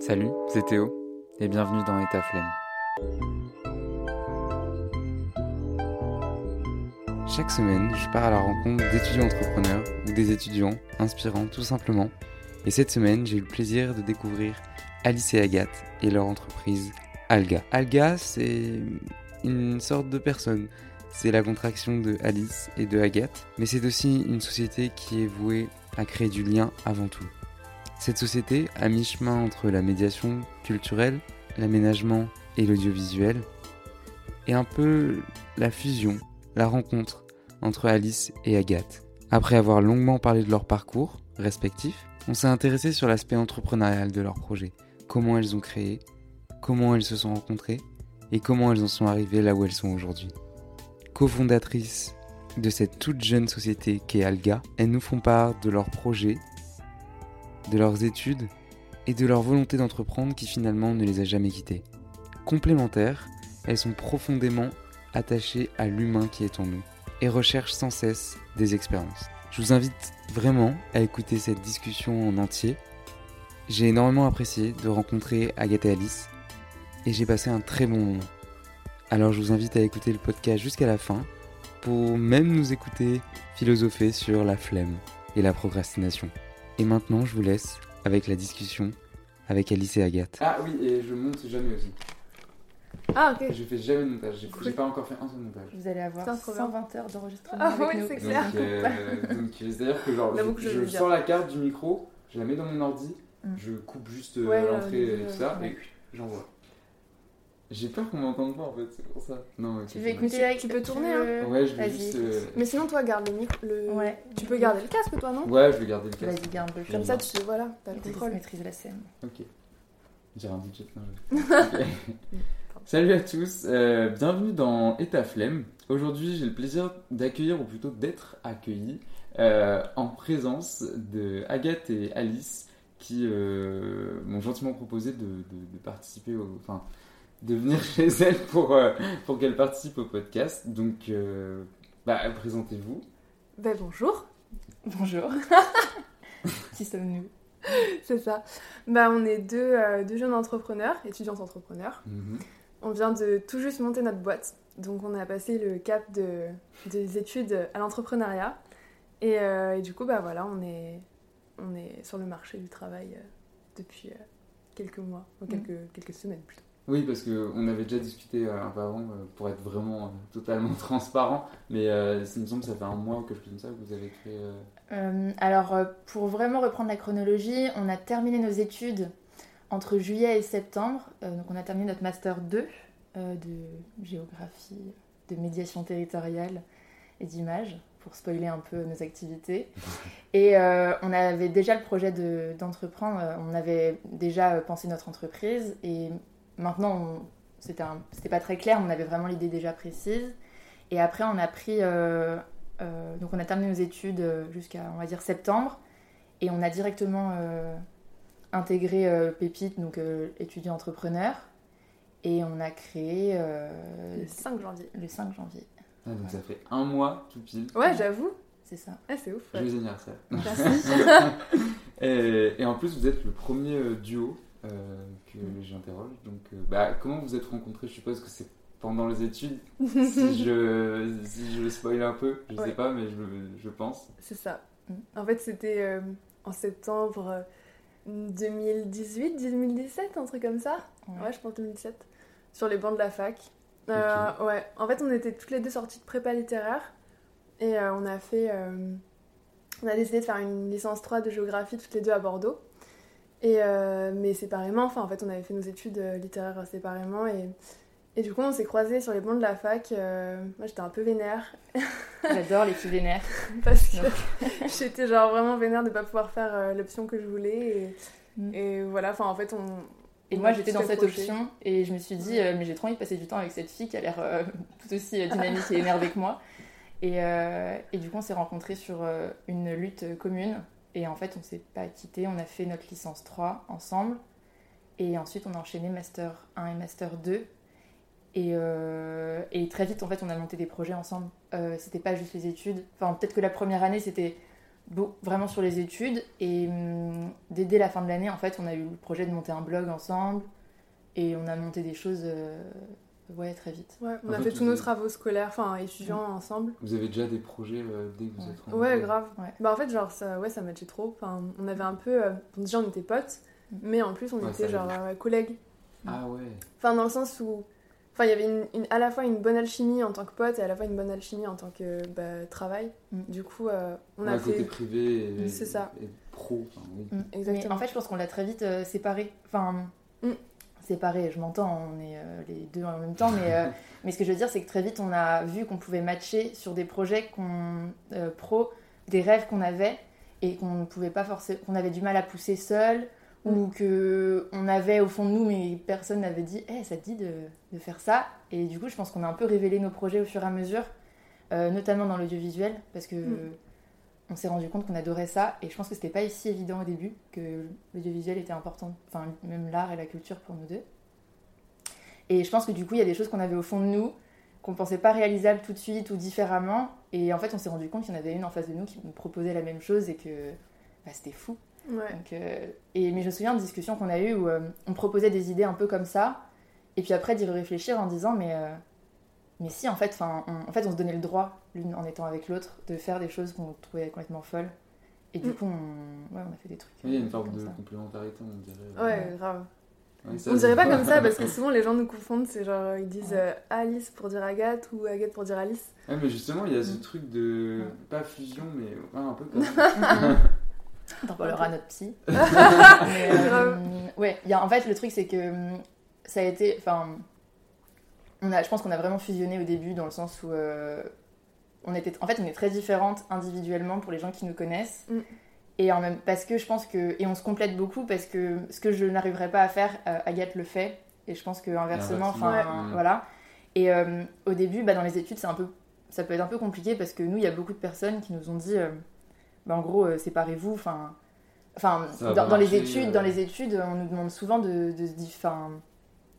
Salut, c'est Théo et bienvenue dans État Flemme. Chaque semaine, je pars à la rencontre d'étudiants entrepreneurs ou des étudiants inspirants tout simplement. Et cette semaine, j'ai eu le plaisir de découvrir Alice et Agathe et leur entreprise Alga. Alga, c'est une sorte de personne. C'est la contraction de Alice et de Agathe, mais c'est aussi une société qui est vouée à créer du lien avant tout. Cette société, à mi-chemin entre la médiation culturelle, l'aménagement et l'audiovisuel, est un peu la fusion, la rencontre entre Alice et Agathe. Après avoir longuement parlé de leur parcours respectifs, on s'est intéressé sur l'aspect entrepreneurial de leur projet, comment elles ont créé, comment elles se sont rencontrées et comment elles en sont arrivées là où elles sont aujourd'hui. Co-fondatrices de cette toute jeune société qu'est Alga, elles nous font part de leurs projets, de leurs études et de leur volonté d'entreprendre qui finalement ne les a jamais quittées. Complémentaires, elles sont profondément attachées à l'humain qui est en nous et recherchent sans cesse des expériences. Je vous invite vraiment à écouter cette discussion en entier. J'ai énormément apprécié de rencontrer Agathe et Alice et j'ai passé un très bon moment. Alors je vous invite à écouter le podcast jusqu'à la fin pour même nous écouter philosopher sur la flemme et la procrastination. Et maintenant, je vous laisse avec la discussion avec Alice et Agathe. Ah oui, et je monte jamais aussi. Ah, ok. Je fais jamais de montage, j'ai pas encore fait un seul montage. Vous allez avoir Putain, trop bien. 120 heures d'enregistrement Ah nous. c'est Donc, clair. euh, donc, c'est-à-dire que genre, je, que je je vais dire. sors la carte du micro, je la mets dans mon ordi, Mm. je coupe juste euh, Ouais, l'entrée euh, et tout ça, ouais. et j'envoie. J'ai peur qu'on m'entende pas en fait, c'est pour ça. Non, Tu veux écouter Tu peux tourner, hein. Ouais, je vais Vas-y, juste. euh, Mais sinon, toi, garde le micro. Le... Ouais. Tu peux garder le casque, toi, non Ouais, je vais garder le casque. Vas-y, garde le Comme ça, tu voilà, t'as le contrôle. maîtrise la scène. Ok. J'ai un budget. non, je- Ok. Salut à tous, euh, bienvenue dans État Flemme. Aujourd'hui, j'ai le plaisir d'accueillir, ou plutôt d'être accueilli, euh, en présence de Agathe et Alice qui euh, m'ont gentiment proposé de, de- de participer, au, enfin, de venir chez elles pour, euh, pour qu'elles participent au podcast. Donc, euh, bah, présentez-vous. Ben bonjour, Bonjour. Qui sommes-nous? C'est ça. Bah, on est deux, euh, deux jeunes entrepreneurs, étudiantes entrepreneurs. Mhm. On vient de tout juste monter notre boîte. Donc, on a passé le cap de, des études à l'entrepreneuriat. Et, euh, et du coup, bah voilà, on est, on est sur le marché du travail euh, depuis euh, quelques mois, ou quelques, quelques semaines plutôt. Oui, parce qu'on avait déjà discuté euh, un peu avant euh, pour être vraiment euh, totalement transparent, mais euh, il me semble que ça fait un mois quelque chose comme ça que vous avez créé. euh, Alors, pour vraiment reprendre la chronologie, on a terminé nos études entre juillet et septembre. Euh, donc, on a terminé notre master 2 euh, de géographie, de médiation territoriale et d'image, pour spoiler un peu nos activités. Et euh, on avait déjà le projet de- d'entreprendre. On avait déjà pensé notre entreprise et maintenant, on- c'était un- c'était pas très clair, on avait vraiment l'idée déjà précise. Et après, on a pris. euh, euh, donc, on a terminé nos études euh, jusqu'à, on va dire, septembre. Et on a directement euh, intégré euh, Pépite, donc euh, étudiant entrepreneur. Et on a créé euh, Le 5 janvier. le 5 janvier. Ah, donc ça fait un mois tout pile. Ouais, j'avoue. C'est ça. Ah, c'est ouf. ouais. Joyeux anniversaire. Merci. et, et en plus, vous êtes le premier euh, duo euh, que Mm. j'interroge. Donc, euh, bah, comment vous êtes rencontrés? Je suppose que c'est pendant les études. si, je, si je le spoil un peu, je sais Ouais. pas, mais je, je pense. C'est ça. Mm. En fait, c'était euh, en septembre euh, 2018, 2017, un truc comme ça. Ouais. Ouais, je pense 2017. Sur les bancs de la fac. Euh, Ouais, en fait, on était toutes les deux sorties de prépa littéraire. Et euh, on a fait. euh, on a décidé de faire une licence 3 de géographie toutes les deux à Bordeaux. Et, euh, mais séparément, enfin, en fait, on avait fait nos études euh, littéraires séparément. Et, et du coup, on s'est croisés sur les bancs de la fac. euh, moi, j'étais un peu vénère. J'adore les filles vénères. Parce que j'étais genre vraiment vénère de pas pouvoir faire euh, l'option que je voulais. Et, Mm. et voilà, enfin, en fait, on. Et on moi, j'étais dans cette option et je me suis dit, euh, mais j'ai trop envie de passer du temps avec cette fille qui a l'air euh, tout aussi euh, dynamique et énervée que moi. Et, euh, et du coup, on s'est rencontrés sur euh, une lutte commune. Et en fait, on s'est pas quittés. On a fait notre licence 3 ensemble. Et ensuite, on a enchaîné Master 1 et Master 2. Et, euh, et très vite, en fait, on a monté des projets ensemble. Euh, c'était pas juste les études. Enfin, peut-être que la première année, c'était vraiment sur les études. Et hum, dès, dès la fin de l'année, en fait, on a eu le projet de monter un blog ensemble. Et on a monté des choses euh, ouais, très vite. Ouais, on En a fait, fait tous nos avez- travaux scolaires, enfin étudiants ensemble. Vous avez déjà des projets euh, dès que vous Ouais. êtes rentrés Ouais, grave. Ouais. Bah en fait, genre, ça, ouais, ça matchait trop. Enfin, on avait un peu. euh, déjà, on était potes, Mm. mais en plus, on Ouais, était genre euh, collègues. Ah ouais. Enfin, dans le sens où. Enfin, il y avait une, une- à la fois une bonne alchimie en tant que pote et à la fois une bonne alchimie en tant que bah, travail. Mm. Du coup, euh, on Ouais, a côté fait. privé et, C'est ça. et pro. enfin, oui. Mm. Exactement. Mais en fait, je pense qu'on l'a très vite euh, séparé. Enfin, Mm. Je m'entends, on est euh, les deux en même temps, mais, euh, mais ce que je veux dire, c'est que très vite, on a vu qu'on pouvait matcher sur des projets qu'on, euh, pro, des rêves qu'on avait et qu'on ne pouvait pas forcément, qu'on avait du mal à pousser seul ou que on avait au fond de nous, mais personne n'avait dit, Eh, ça te dit de, de faire ça? Et du coup, je pense qu'on a un peu révélé nos projets au fur et à mesure, euh, notamment dans l'audiovisuel, parce que Mm. On s'est rendu compte qu'on adorait ça et je pense que c'était pas si évident au début que l'audiovisuel était important, enfin même l'art et la culture pour nous deux. Et je pense que du coup il y a des choses qu'on avait au fond de nous qu'on pensait pas réalisables tout de suite ou différemment et en fait on s'est rendu compte qu'il y en avait une en face de nous qui nous proposait la même chose et que bah, c'était fou. Ouais. Donc, euh, et, mais je me souviens de discussions qu'on a eues où euh, on proposait des idées un peu comme ça et puis après d'y réfléchir en disant mais euh, mais si, en fait, on, en fait, on se donnait le droit, l'une en étant avec l'autre, de faire des choses qu'on trouvait complètement folles. Et du Mm. coup, on, ouais, on a fait des trucs. Oui, il y a euh, une forme comme de ça. complémentarité, on dirait. Ouais, grave. Ouais, ça, On dirait pas comme ça parce que souvent les gens nous confondent, c'est genre ils disent euh, Alice pour dire Agathe ou Agathe pour dire Alice. Ouais, mais justement, il y a ce Mm. truc de. Pas fusion, mais ouais, un peu comme ça. T'en parleras à notre psy. Mais, euh, Grave. ouais, il y a, en fait, le truc, c'est que ça a été. Enfin, on a, je pense qu'on a vraiment fusionné au début dans le sens où. euh, on était, en fait, on est très différentes individuellement pour les gens qui nous connaissent. Mm. Et en même, parce que je pense que. Et on se complète beaucoup parce que ce que je n'arriverais pas à faire, euh, Agathe le fait. Et je pense que inversement, enfin, ouais. voilà. Et euh, au début, bah, dans les études, c'est un peu, ça peut être un peu compliqué parce que nous, il y a beaucoup de personnes qui nous ont dit, euh, bah, en gros, euh, séparez-vous. Enfin, enfin, dans, les études, euh. dans les études, on nous demande souvent de, de se dire, enfin,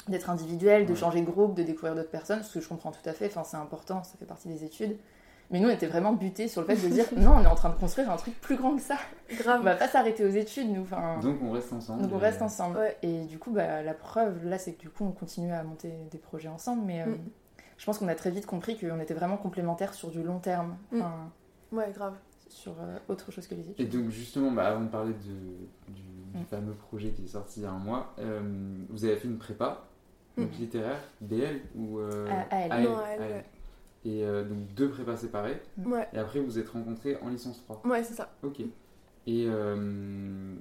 d'être individuel, de Ouais. changer de groupe, de découvrir d'autres personnes, ce que je comprends tout à fait. Enfin, c'est important, ça fait partie des études. Mais nous, on était vraiment butés sur le fait de dire, non, on est en train de construire un truc plus grand que ça. On Grave. va pas s'arrêter aux études, nous. Enfin, Donc on reste ensemble. donc on et- reste ensemble. Ouais. Et du coup, bah, la preuve, là, c'est que du coup, on continue à monter des projets ensemble. Mais euh, Mm. je pense qu'on a très vite compris qu'on était vraiment complémentaires sur du long terme. Mm. Enfin, Ouais, grave. sur euh, autre chose que les Et études. donc justement, bah, avant de parler de, du, du Mm. fameux projet qui est sorti il y a un mois, euh, vous avez fait une prépa, donc Mm. littéraire, BL ou euh. AL, Non, AL. ouais. Et euh, donc deux prépas séparées, Ouais, et après vous vous êtes rencontrés en licence 3. ouais, c'est ça. Ok. Et, euh,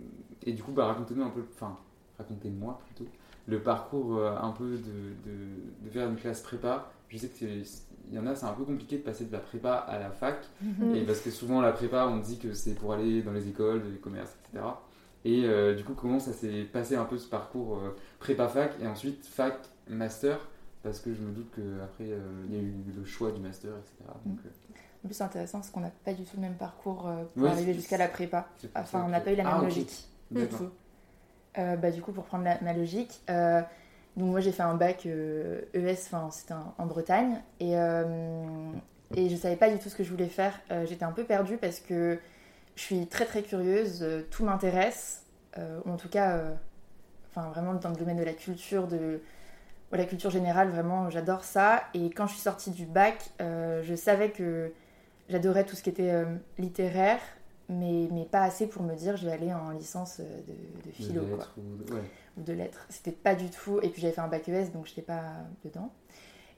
et du coup, bah, racontez-nous un peu, enfin, racontez-moi plutôt, le parcours euh, un peu de, de, de faire une classe prépa. Je sais que c'est- il y en a, c'est un peu compliqué de passer de la prépa à la fac. Mm. Et parce que souvent, la prépa, on dit que c'est pour aller dans les écoles, les commerces, etc. Et euh, du coup, comment ça s'est passé un peu ce parcours euh, prépa-fac et ensuite fac-master Parce que je me doute qu'après, il y a eu le choix du master, etc. Donc, euh, En plus, c'est intéressant parce qu'on n'a pas du tout le même parcours euh, pour Ouais, arriver jusqu'à la prépa. Enfin, on n'a pas eu la même Ah, ok. logique. Du tout. Euh, bah, du coup, pour prendre la- ma logique, euh, donc moi j'ai fait un bac euh, ES, enfin c'était en Bretagne, et, euh, et je savais pas du tout ce que je voulais faire. Euh, J'étais un peu perdue parce que je suis très très curieuse, euh, tout m'intéresse, euh, ou en tout cas, euh, enfin vraiment dans le domaine de la culture, de la culture générale, vraiment j'adore ça. Et quand je suis sortie du bac, je savais que j'adorais tout ce qui était littéraire, mais, mais pas assez pour me dire je vais aller en licence de, de De philo quoi, ou de- ouais. ou de lettres. C'était pas du tout. Et puis j'avais fait un bac ES donc j'étais pas dedans.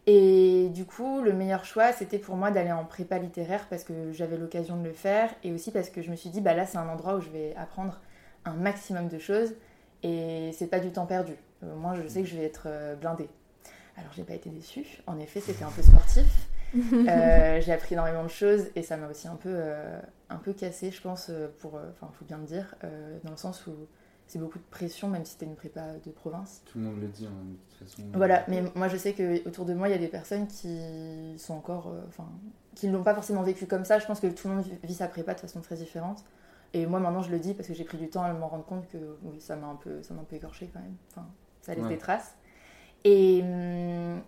Et du coup, le meilleur choix c'était pour moi d'aller en prépa littéraire parce que j'avais l'occasion de le faire et aussi parce que je me suis dit bah là c'est un endroit où je vais apprendre un maximum de choses et c'est pas du temps perdu. Euh, moi je sais que je vais être euh, blindée. Alors j'ai pas été déçue. En effet, c'était un peu sportif. Euh, j'ai appris énormément de choses et ça m'a aussi un peu, euh, un peu cassé, je pense, pour, enfin, faut bien le dire, dans le sens où c'est beaucoup de pression, même si c'était une prépa de province. Tout le monde le dit, hein, de toute façon. Voilà, mais moi je sais que autour de moi il y a des personnes qui sont encore, euh, enfin, qui ne l'ont pas forcément vécu comme ça. Je pense que tout le monde vit sa prépa de façon très différente. Et moi maintenant je le dis parce que j'ai pris du temps à m'en rendre compte que oui, ça m'a un peu, ça m'a un peu écorché quand même. Enfin, ça laisse Ouais. des traces. Et hum,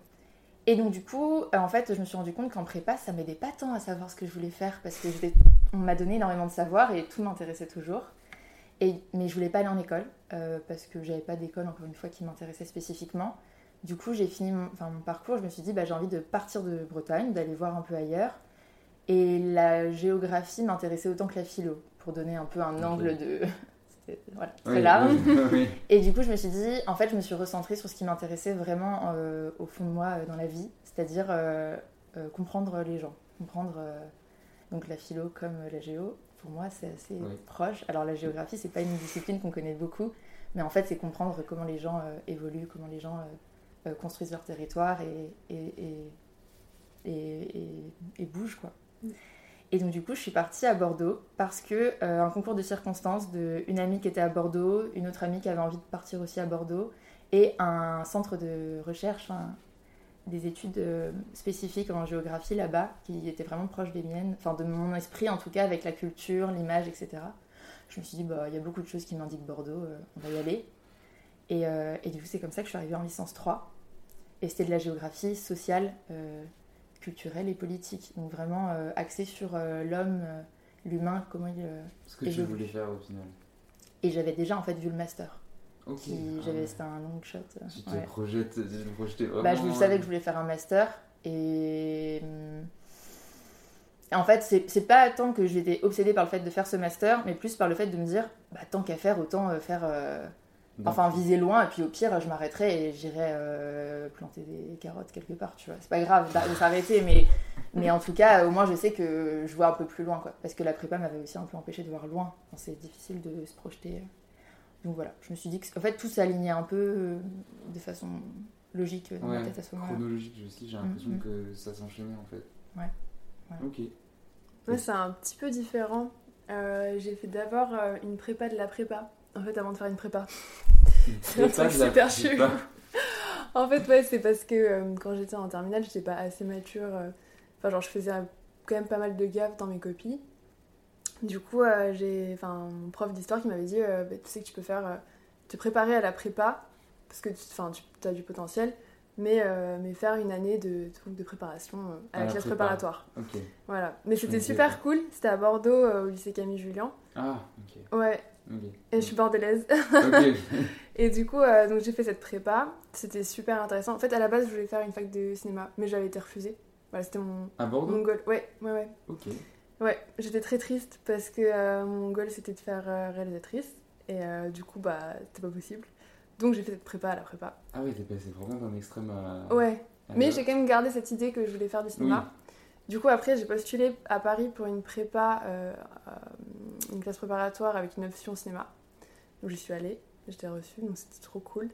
et donc du coup, euh, en fait, je me suis rendu compte qu'en prépa, ça m'aidait pas tant à savoir ce que je voulais faire parce que on m'a donné énormément de savoir et tout m'intéressait toujours. Et, mais je voulais pas aller en école euh, parce que j'avais pas d'école, encore une fois, qui m'intéressait spécifiquement. Du coup, j'ai fini mon, enfin, mon parcours. Je me suis dit, bah, j'ai envie de partir de Bretagne, d'aller voir un peu ailleurs. Et la géographie m'intéressait autant que la philo, pour donner un peu un angle de. Voilà, très Oui, large. oui, oui. Et du coup, je me suis dit, en fait, je me suis recentrée sur ce qui m'intéressait vraiment euh, au fond de moi euh, dans la vie, c'est-à-dire comprendre les gens, comprendre donc la philo comme la géo. Pour moi, c'est assez Oui. proche. Alors la géographie, c'est pas une discipline qu'on connaît beaucoup, mais en fait, c'est comprendre comment les gens euh, évoluent, comment les gens euh, euh, construisent leur territoire et, et, et, et, et- et bougent quoi. Mm. Et donc du coup, je suis partie à Bordeaux parce que euh, un concours de circonstances de une amie qui était à Bordeaux, une autre amie qui avait envie de partir aussi à Bordeaux, et un centre de recherche, des études euh, spécifiques en géographie là-bas, qui étaient vraiment proches des miennes, enfin de mon esprit en tout cas, avec la culture, l'image, etc. Je me suis dit, bah, il y a beaucoup de choses qui m'indiquent Bordeaux, euh, on va y aller. Et, euh, et du coup, c'est comme ça que je suis arrivée en licence 3. Et c'était de la géographie sociale, culturelle et politique. Donc vraiment axée sur l'homme, l'humain, comment il... Ce que tu voulais faire au final. Et j'avais déjà en fait vu le master. Ok. Qui, Ah c'était un long shot. euh, Tu te ouais. projettes, tu te projetais vraiment. Bah, je savais que je voulais faire un master. Et hum, en fait, c'est, pas tant que j'étais obsédée par le fait de faire ce master, mais plus par le fait de me dire, bah, tant qu'à faire, autant euh, faire. euh. Enfin, viser loin, et puis au pire, je m'arrêterai et j'irai euh, planter des carottes quelque part, tu vois. C'est pas grave de s'arrêter, mais, mais en tout cas, au moins, je sais que je vois un peu plus loin, quoi. Parce que la prépa m'avait aussi un peu empêché de voir loin. Enfin, c'est difficile de se projeter. Donc voilà, je me suis dit que, en fait, tout s'alignait un peu euh, de façon logique dans ma Ouais, tête à ce moment-là. chronologique aussi, j'ai l'impression Mhm. que ça s'enchaînait en fait. Ouais. Ouais. Ok. Moi, c'est un petit peu différent. Euh, j'ai fait d'abord euh, une prépa de la prépa, en fait, avant de faire une prépa. C'est un truc super chelou. En fait, ouais, c'est parce que euh, quand j'étais en terminale, j'étais pas assez mature. euh, Enfin, genre, je faisais euh, quand même pas mal de gaffes dans mes copies. Du coup, euh, j'ai enfin, mon prof d'histoire qui m'avait dit euh, Bah, Tu sais que tu peux faire euh, te préparer à la prépa, parce que tu, enfin, tu as du potentiel, mais, mais faire une année de, de préparation à, À la la classe prépa. préparatoire. Ok. Voilà. Mais c'était super cool. C'était à Bordeaux, au lycée Camille Julien. Ah, ok. Ouais, Ok. et je suis bordelaise. Ok. Et du coup, donc j'ai fait cette prépa. C'était super intéressant. En fait, à la base, je voulais faire une fac de cinéma, mais j'avais été refusée. Voilà, c'était mon, À mon Bordeaux goal. Ouais, ouais, ouais. Ok. Ouais, j'étais très triste parce que euh, mon goal c'était de faire euh, réalisatrice. Et euh, du coup, bah, c'était pas possible. Donc j'ai fait cette prépa à la prépa. Ah oui, t'es passé vraiment d'un extrême à. Ouais, à mais j'ai quand même gardé cette idée que je voulais faire du cinéma. Du coup, après, j'ai postulé à Paris pour une prépa, une classe préparatoire avec une option cinéma. Donc j'y suis allée, j'étais reçue, donc c'était trop cool.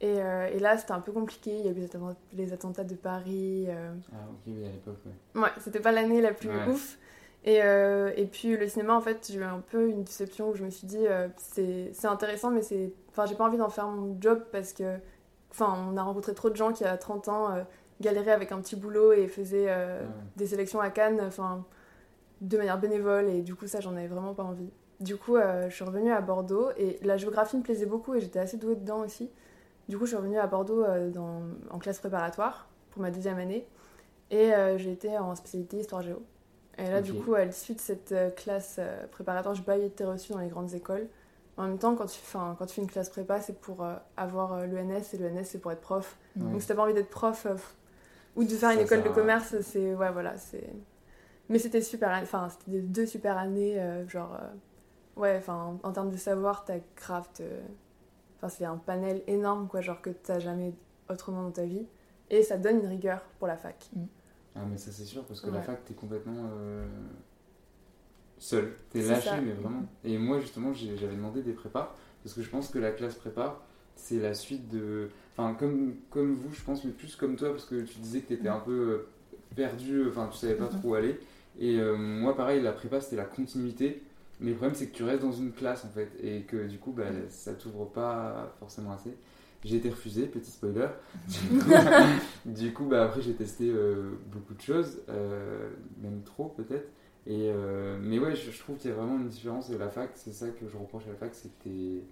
Et, euh, et là, c'était un peu compliqué, il y a eu les attentats, les attentats de Paris. euh, Ah, ok, oui, à l'époque, ouais. Ouais, c'était pas l'année la plus Ouais. ouf. Et, euh, et puis le cinéma, en fait, j'ai eu un peu une déception où je me suis dit, euh, c'est intéressant, mais c'est. Enfin, j'ai pas envie d'en faire mon job parce que. Enfin, on a rencontré trop de gens qui, à 30 ans, euh, galéraient avec un petit boulot et faisaient euh, Ouais. des sélections à Cannes, enfin, de manière bénévole, et du coup, ça, j'en avais vraiment pas envie. Du coup, je suis revenue à Bordeaux et la géographie me plaisait beaucoup et j'étais assez douée dedans aussi. Du coup, je suis revenue à Bordeaux dans- en classe préparatoire pour ma deuxième année et j'ai été en spécialité histoire géo. Et là, du coup, à l'issue de cette euh, classe euh, préparatoire, j'ai pas été reçue dans les grandes écoles. En même temps, quand tu, quand tu fais une classe prépa, c'est pour euh, avoir l'ENS et l'ENS, c'est pour être prof. Donc, si t'as pas envie d'être prof euh, ou de faire une école de commerce, c'est. Ouais, voilà, c'est. Mais c'était super. Enfin, c'était deux super années, euh, genre. Ouais, enfin, en, en termes de savoir, t'as grave. te- Enfin, c'est un panel énorme, quoi, genre que t'as jamais autrement dans ta vie. Et ça donne une rigueur pour la fac. Ah, mais ça, c'est sûr, parce que la fac, t'es complètement. euh, seul. T'es lâché, ça. mais vraiment. Et moi, justement, j'avais demandé des prépas, parce que je pense que la classe prépa, c'est la suite de. Enfin, comme, comme vous, je pense, mais plus comme toi, parce que tu disais que t'étais un peu euh, perdu, enfin, tu savais pas Mhm. trop où aller. Et euh, moi, pareil, la prépa, c'était la continuité. Mais le problème, c'est que tu restes dans une classe, en fait, et que du coup, bah, ça t'ouvre pas forcément assez. J'ai été refusé, petit spoiler. Du coup, du coup, bah, après, j'ai testé euh, beaucoup de choses, euh, même trop peut-être. Et, euh, mais ouais, je, je trouve qu'il y a vraiment une différence de la fac. C'est ça que je reproche à la fac, c'est que t'es-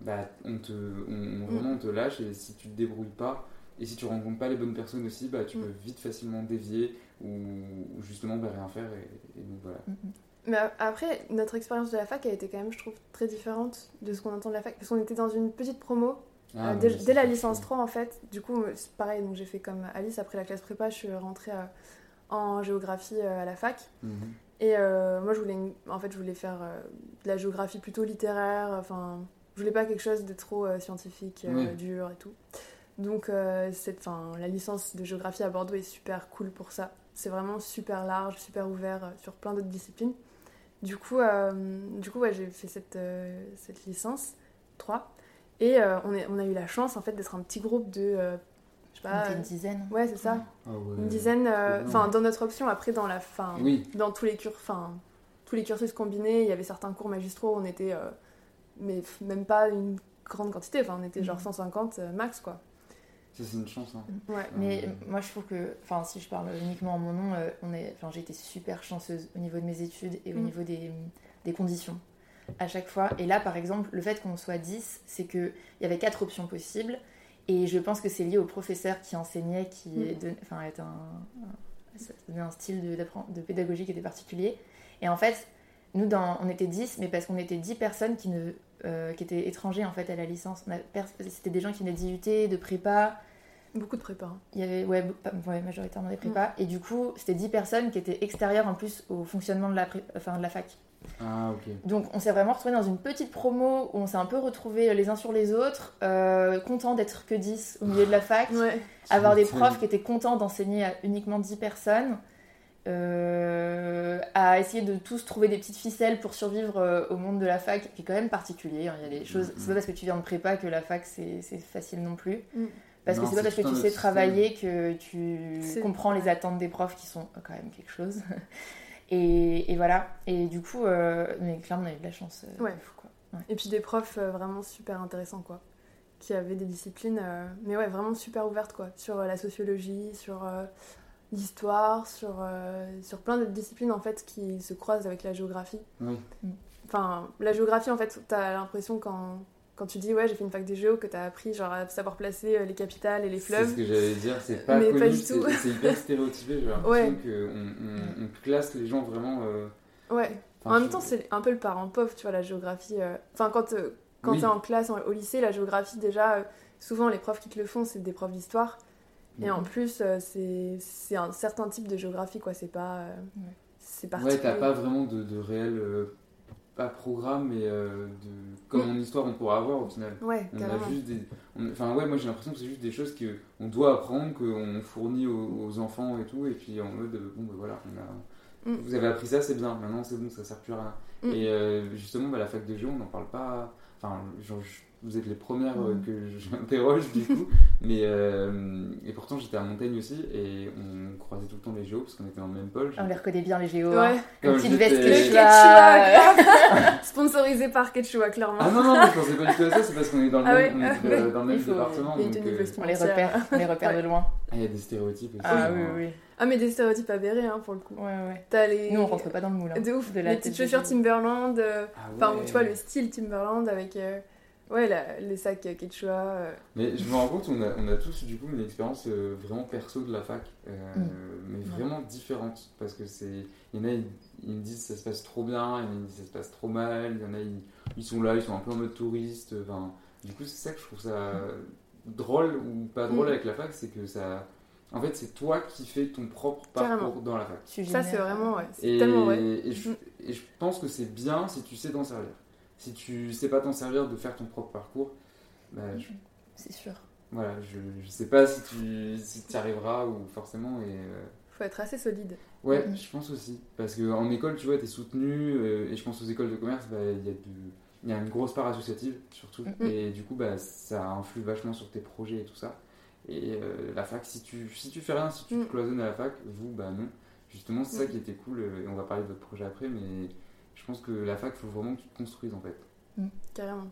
bah, on te, on, on- vraiment, on te lâche et si tu te débrouilles pas et si tu rencontres pas les bonnes personnes aussi, bah, tu Mm. peux vite facilement dévier ou, ou justement bah, rien faire. Et, et donc voilà. Mhm. Mais après, notre expérience de la fac a été quand même, je trouve, très différente de ce qu'on entend de la fac. Parce qu'on était dans une petite promo, Ah, euh, dès, la licence je 3 en fait. Du coup, euh, c'est pareil, donc j'ai fait comme Alice, après la classe prépa, je suis rentrée euh, en géographie à la fac. Mhm. Et euh, moi, je voulais, une- en fait, je voulais faire euh, de la géographie plutôt littéraire. Enfin, je voulais pas quelque chose de trop euh, scientifique, Oui. dur et tout. Donc, cette, enfin, la licence de géographie à Bordeaux est super cool pour ça. C'est vraiment super large, super ouvert sur plein d'autres disciplines. Du coup, du coup, ouais, j'ai fait cette, cette licence 3. Et euh, on, est, on a eu la chance, en fait, d'être un petit groupe de, euh, je sais pas, une dizaine. ouais, c'est ça, Ah ouais. une dizaine. euh. Enfin, dans notre option, après, dans la fin, Oui, dans tous les, cur- enfin, tous les cursus combinés, il y avait certains cours magistraux où on était, euh, mais même pas une grande quantité, enfin, on était genre Mhm. 150 euh, max, quoi. ça c'est une chance. Hein. Ouais. Mais moi, je trouve que, enfin, si je parle uniquement en mon nom, euh, on est, enfin, j'ai été super chanceuse au niveau de mes études et au Mm. niveau des, des conditions à chaque fois. Et là, par exemple, le fait qu'on soit 10, c'est qu'il y avait quatre options possibles. Et je pense que c'est lié au professeur qui enseignait, qui Mm. est don- enfin, est un, un- ça donnait un style de, pédagogie qui était particulier. Et en fait, nous, dans, on était 10, mais parce qu'on était 10 personnes qui, ne, euh, qui étaient étrangers en fait, à la licence. C'était des gens qui venaient d'IUT, de prépa, Beaucoup de prépa. hein. il y avait ouais, pas- ouais, majoritairement des prépas. Mm. Et du coup, c'était 10 personnes qui étaient extérieures en plus au fonctionnement de la, pré- enfin, de la fac. Ah. Donc on s'est vraiment retrouvés dans une petite promo où on s'est un peu retrouvés les uns sur les autres, euh, contents d'être que 10 au milieu de la fac, Ouais. avoir des profs qui étaient contents d'enseigner à uniquement 10 personnes, euh, à essayer de tous trouver des petites ficelles pour survivre euh, au monde de la fac, qui est quand même particulier. hein. Il y a des choses, Mm, c'est pas parce que tu viens de prépa que la fac c'est facile non plus. Mm. Parce que c'est pas parce que tu sais travailler que tu comprends les attentes des profs qui sont quand même quelque chose. Et, et voilà. Et du coup, euh, mais clairement, on a eu de la chance. euh, Ouais. fou, quoi. Ouais. Et puis des profs euh, vraiment super intéressants, quoi. Qui avaient des disciplines, euh, mais ouais, vraiment super ouvertes, quoi. Sur euh, la sociologie, sur euh, l'histoire, sur, euh, sur plein d'autres disciplines, en fait, qui se croisent avec la géographie. Oui. Enfin, la géographie, en fait, t'as l'impression quand, quand tu dis, ouais, j'ai fait une fac de géo, que t'as appris, genre, à savoir placer euh, les capitales et les C'est fleuves. ce que j'allais dire, c'est pas Mais pas connu, du c'est tout. c'est hyper stéréotypé. J'ai l'impression Ouais. qu'on on, on classe les gens vraiment. euh, Ouais. enfin, En même temps, c'est un peu le parent pauvre, tu vois, la géographie. euh. Enfin, quand, euh, quand Oui. t'es en classe, en- au lycée, la géographie, déjà, souvent, les profs qui te le font, c'est des profs d'histoire. Et en plus, euh, c'est c'est un certain type de géographie, quoi. C'est pas. euh, Ouais. C'est Ouais, particulier. t'as pas vraiment de, de réel. Pas programme, mais euh, de, comme en histoire on pourra avoir au final. Ouais, On carrément. a juste des. on- Enfin, ouais, moi j'ai l'impression que c'est juste des choses qu'on doit apprendre, qu'on fournit aux, aux enfants et tout, et puis en mode, euh, bon, ben voilà, on a. Mm. Vous avez appris ça, c'est bien, maintenant c'est bon, ça sert plus à rien. Mm. Et euh, justement, bah, la fac de géo, on n'en parle pas. Enfin, genre, je- vous êtes les premières euh, Mm. que j'interroge du coup, mais. euh, et pourtant j'étais à Montaigne aussi, et on croisait tout le temps les géos, parce qu'on était dans le même pôle. On les reconnaît bien, les géos. Ouais. hein. Une Comme petite veste Quechua. Sponsorisé par Quechua, clairement. Ah non, non, mais je pensais pas du tout à ça, c'est parce qu'on est dans le Ah même, ouais, on est, euh, dans le même faut- département. donc, euh. On les repère, on les repère de loin. ah, il y a des stéréotypes aussi. Ah oui, oui. Ah, mais des stéréotypes avérés, hein, pour le coup. Ouais, ouais. T'as les. Nous, on rentre pas dans le moule. hein, De ouf. de la les petites chaussures. Timberland. euh, Ah Enfin, ouais. tu vois, le style Timberland avec. euh, Ouais, la- les sacs Quechua. euh, Mais je me rends compte, on a, on a tous du coup une expérience euh, vraiment perso de la fac, euh, Mm. mais vraiment différente. Parce que c'est. Il y en a, ils, ils me disent ça se passe trop bien, il y en a, ils me disent ça se passe trop mal, il y en a, ils, ils sont là, ils sont un peu en mode touriste. Enfin, du coup, c'est ça que je trouve ça drôle ou pas drôle Mm. avec la fac, c'est que ça. En fait, c'est toi qui fais ton propre Carrément. parcours dans la fac. Ça, c'est vraiment. Ouais, c'est tellement vrai. et, je, Mm. et je pense que c'est bien si tu sais t'en servir. Si tu sais pas t'en servir de faire ton propre parcours, bah, je, C'est sûr. voilà, je, je sais pas si tu si y arriveras ou forcément. Et, euh, Faut être assez solide. ouais, Mhm. je pense aussi. Parce qu'en école, tu vois, t'es soutenu, euh, et je pense aux écoles de commerce, bah, il y, a du- il y a une grosse part associative surtout. Mhm. Et du coup, bah, ça influe vachement sur tes projets et tout ça. Et euh, la fac, si tu, si tu fais rien, si tu te cloisonnes à la fac, vous, bah non. Justement, c'est ça qui était cool, et on va parler de votre projet après, mais je pense que la fac, faut vraiment que tu te construises en fait. Carrément.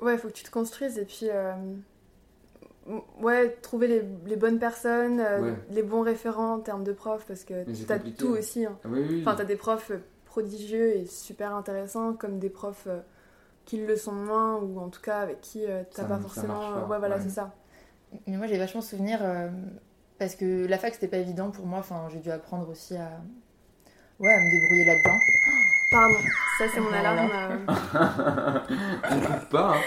Ouais, faut que tu te construises et puis. euh, Ouais, trouver les, les bonnes personnes, euh, Ouais. les bons référents en termes de profs, parce que t'as compliqué, tout hein. aussi. hein. Ah oui, oui. Enfin, t'as des profs euh, prodigieux et super intéressants, comme des profs euh, qui le sont moins, ou en tout cas avec qui euh, t'as Ça- pas forcément. pas, ouais, voilà, ouais. c'est ça. Mais moi, j'ai vachement souvenir euh, parce que la fac, c'était pas évident pour moi. Enfin, j'ai dû apprendre aussi à, ouais, à me débrouiller là-dedans. Pardon, ça c'est mon alarme. euh. On coupe pas, hein.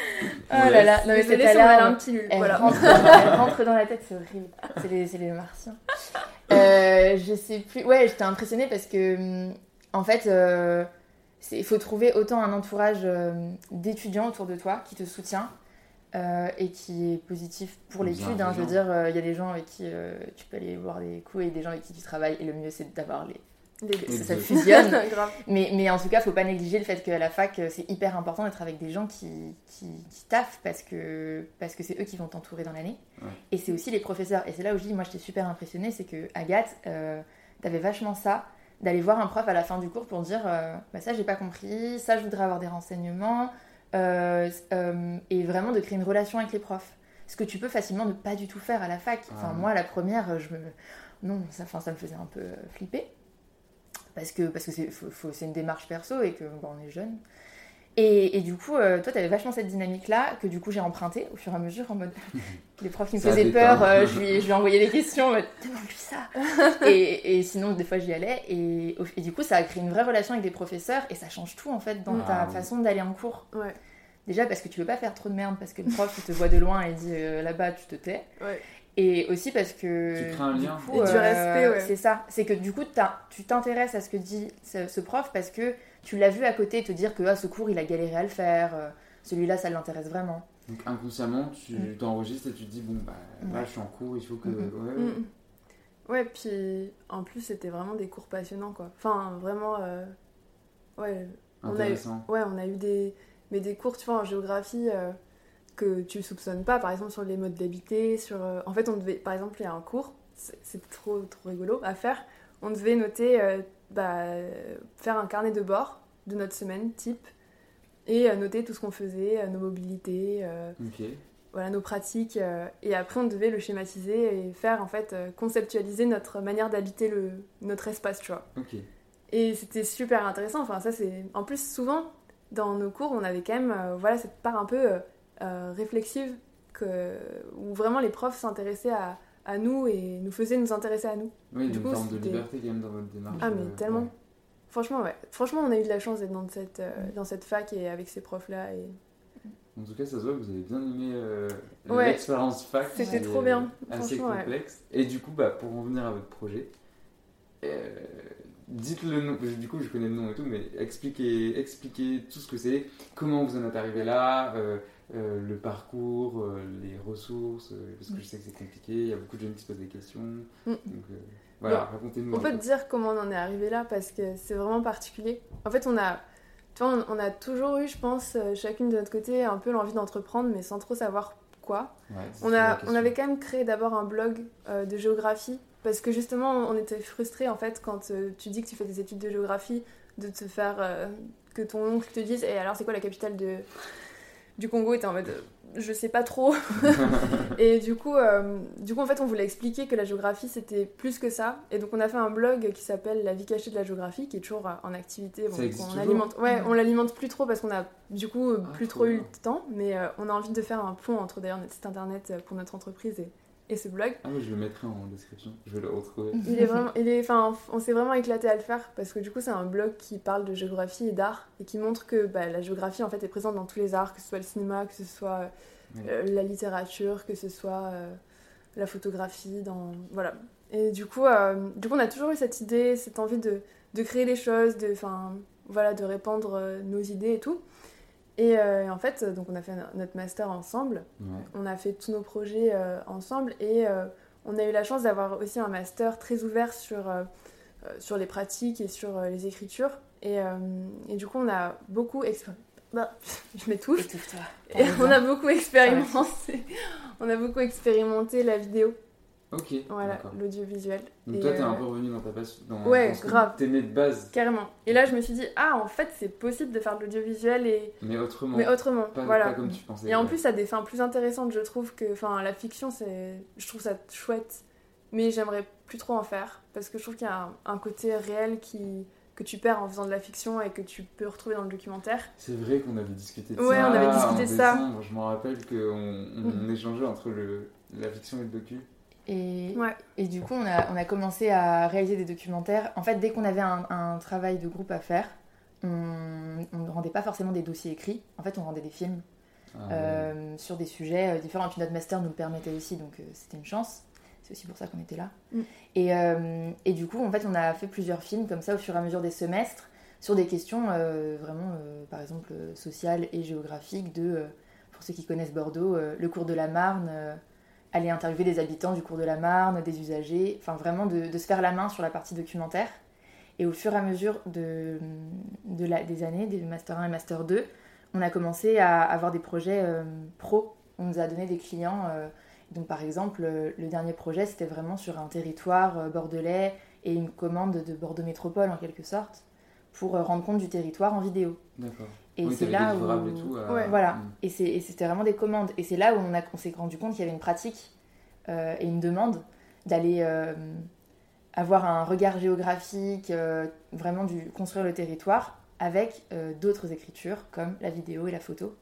Oh là là, non mais cette c'est mon alarme, pilule. elle, Voilà. rentre, elle rentre dans la tête, c'est horrible. C'est les, c'est les martiens. Euh, je sais plus. Ouais, j'étais impressionnée parce que, hum, en fait, euh, il faut trouver autant un entourage euh, d'étudiants autour de toi qui te soutient euh, et qui est positif pour l'étude. hein. je veux dire, euh, il y a des gens avec qui euh, tu peux aller boire des coups et des gens avec qui tu travailles. Et le mieux, c'est d'avoir les. Les ça fusionne. Mais, mais en tout cas, faut pas négliger le fait qu'à la fac, euh, c'est hyper important d'être avec des gens qui, qui, qui taffent parce que parce que c'est eux qui vont t'entourer dans l'année. Ouais. Et c'est aussi les professeurs. Et c'est là où je dis, moi, j'étais super impressionnée, c'est que Agathe, euh, t'avais vachement ça, d'aller voir un prof à la fin du cours pour dire, euh, bah ça, j'ai pas compris, ça, je voudrais avoir des renseignements, euh, euh, et vraiment de créer une relation avec les profs. Ce que tu peux facilement ne pas du tout faire à la fac. Enfin, Ah. moi, la première, je me... Non, ça, enfin, ça me faisait un peu flipper parce que parce que c'est une démarche perso et que bon, on est jeune. Et, et du coup, euh, toi, tu avais vachement cette dynamique-là que du coup j'ai emprunté au fur et à mesure en mode les profs qui me Ça faisaient peur, euh, je, lui, je lui envoyais des questions en mode demande-lui ça. et, et sinon, des fois, j'y allais et, du coup, ça a créé une vraie relation avec des professeurs et ça change tout en fait dans ta Ah oui. façon d'aller en cours. Ouais. Déjà parce que tu veux pas faire trop de merde parce que le prof il te voit de loin et dit euh, là-bas tu te tais. Ouais. Et aussi parce que. Tu crées un du lien. coup, Et du euh, respect, ouais. C'est ça. C'est que du coup, t'as- tu t'intéresses à ce que dit ce, ce prof parce que tu l'as vu à côté te dire que ah, ce cours il a galéré à le faire, euh, celui-là ça l'intéresse vraiment. Donc inconsciemment, tu Mm. t'enregistres et tu te dis, bon, bah là, je suis en cours, il faut que. Ouais, ouais. Ouais, puis en plus, c'était vraiment des cours passionnants, quoi. Enfin, vraiment. euh, Ouais, On a eu- Intéressant. ouais, on a eu des. Mais des cours, tu vois, en géographie euh, que tu soupçonnes pas, par exemple sur les modes d'habiter, sur. euh, En fait, on devait. Par exemple, il y a un cours, c'était trop, trop rigolo à faire. On devait noter. euh, bah, faire un carnet de bord de notre semaine, type. Et euh, noter tout ce qu'on faisait, nos mobilités. euh, voilà nos pratiques euh, et après on devait le schématiser et faire en fait conceptualiser notre manière d'habiter le notre espace tu vois et c'était super intéressant enfin ça c'est en plus souvent dans nos cours on avait quand même voilà cette part un peu euh, réflexive que où vraiment les profs s'intéressaient à, à nous et nous faisaient nous intéresser à nous Oui, il y a une coup, forme de liberté quand même dans votre démarche. ah mais euh, tellement ouais. franchement ouais franchement on a eu de la chance d'être dans cette euh, dans cette fac et avec ces profs là et En tout cas, ça se voit que vous avez bien aimé euh, Ouais. l'expérience fac. C'était trop bien, Assez franchement, ouais. complexe. Et du coup, bah, pour en venir à votre projet, euh, dites le nom. Du coup, je connais le nom et tout, mais expliquez, expliquez tout ce que c'est. Comment vous en êtes arrivé là, euh, euh, le parcours, euh, les ressources, euh, parce que je sais que c'est compliqué. Il y a beaucoup de jeunes qui se posent des questions. Mm. Donc voilà, racontez-nous. On peut peu. te dire comment on en est arrivé là parce que c'est vraiment particulier. En fait, on a, tu vois, on, on a toujours eu, je pense, chacune de notre côté, un peu l'envie d'entreprendre, mais sans trop savoir quoi. Ouais, On, a, on avait quand même créé d'abord un blog de géographie parce que justement, on était frustrés en fait quand tu dis que tu fais des études de géographie, de te faire que ton oncle te dise, et alors c'est quoi la capitale de du Congo t'es en mode, euh, je sais pas trop. Et du coup, euh, du coup, en fait, on voulait expliquer que la géographie, c'était plus que ça. Et donc, on a fait un blog qui s'appelle La vie cachée de la géographie, qui est toujours euh, en activité. Ça donc existe on toujours alimente... Ouais, on l'alimente plus trop parce qu'on a, du coup, Ah, plus trop trop eu le temps. Mais euh, on a envie de faire un pont entre, d'ailleurs, notre site internet pour notre entreprise et, et ce blog. Ah oui, je le mettrai en description. Je vais le retrouver. Il est vraiment... Il est... Enfin, on s'est vraiment éclaté à le faire parce que, du coup, c'est un blog qui parle de géographie et d'art et qui montre que bah, la géographie, en fait, est présente dans tous les arts, que ce soit le cinéma, que ce soit... euh, Ouais. la littérature, que ce soit euh, la photographie, dans... voilà. Et du coup, euh, du coup, on a toujours eu cette idée, cette envie de, de créer des choses, de, enfin, voilà, de répandre euh, nos idées et tout. Et euh, en fait, donc on a fait notre master ensemble, Ouais. on a fait tous nos projets euh, ensemble et euh, on a eu la chance d'avoir aussi un master très ouvert sur, sur les pratiques et sur euh, les écritures. Et, euh, et du coup, on a beaucoup expérimenté. je m'étouffe. Et on a beaucoup expérimenté, on a beaucoup expérimenté la vidéo, Ok. voilà, l'audiovisuel. Donc Et, toi, t'es un euh, peu revenu dans ta passion. Ouais, dans grave. T'aimais de base, Carrément. Et là, je me suis dit, ah, en fait, c'est possible de faire de l'audiovisuel, et... mais autrement. mais autrement. pas, voilà. pas comme tu pensais. Et en ouais. plus, ça a des fins plus intéressantes, je trouve, que. Enfin, la fiction, c'est. Je trouve ça chouette, mais j'aimerais plus trop en faire, parce que je trouve qu'il y a un, un côté réel qui que tu perds en faisant de la fiction et que tu peux retrouver dans le documentaire. C'est vrai qu'on avait discuté de Ouais, ça. on avait discuté de ça. décembre. Je me rappelle qu'on on Mhm. échangeait entre le, la fiction et le docu. Et, Ouais. et du coup, on a, on a commencé à réaliser des documentaires. En fait, dès qu'on avait un, un travail de groupe à faire, on ne rendait pas forcément des dossiers écrits. En fait, on rendait des films Ah, ouais. euh, sur des sujets euh, différents. Et puis notre master nous le permettait aussi, donc euh, c'était une chance. C'est aussi pour ça qu'on était là. Mm. Et, euh, et du coup, en fait, on a fait plusieurs films comme ça au fur et à mesure des semestres sur des questions euh, vraiment, euh, par exemple, sociales et géographiques de, euh, pour ceux qui connaissent Bordeaux, euh, le cours de la Marne, euh, aller interviewer des habitants du cours de la Marne, des usagers, enfin vraiment de, se faire la main sur la partie documentaire. Et au fur et à mesure des années, des Master 1 et Master 2, on a commencé à avoir des projets euh, pro. On nous a donné des clients. euh, donc par exemple, euh, le dernier projet, c'était vraiment sur un territoire bordelais et une commande de Bordeaux Métropole en quelque sorte, pour rendre compte du territoire en vidéo. D'accord. Et oui, c'est t'avais là où... et tout. euh, Ouais. Voilà, et, c'est- et c'était vraiment des commandes. Et c'est là où on, a, on s'est rendu compte qu'il y avait une pratique euh, et une demande d'aller euh, avoir un regard géographique, euh, vraiment du construire le territoire avec euh, d'autres écritures comme la vidéo et la photo.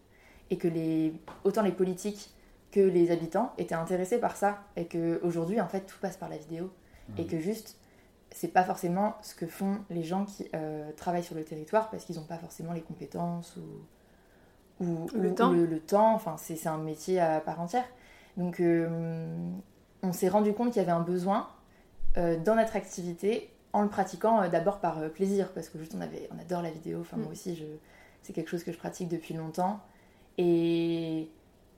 Et que les, autant les politiques que les habitants étaient intéressés par ça. Et qu'aujourd'hui, en fait, tout passe par la vidéo. Et Mhm. que juste, c'est pas forcément ce que font les gens qui euh, travaillent sur le territoire parce qu'ils n'ont pas forcément les compétences ou, ou, Le ou- temps. le, le temps. Enfin, c'est un métier à part entière. Donc, euh, on s'est rendu compte qu'il y avait un besoin euh, dans notre activité en le pratiquant d'abord par plaisir parce que juste on, avait, on adore la vidéo. Enfin, moi Mm. aussi, c'est quelque chose que je pratique depuis longtemps. Et,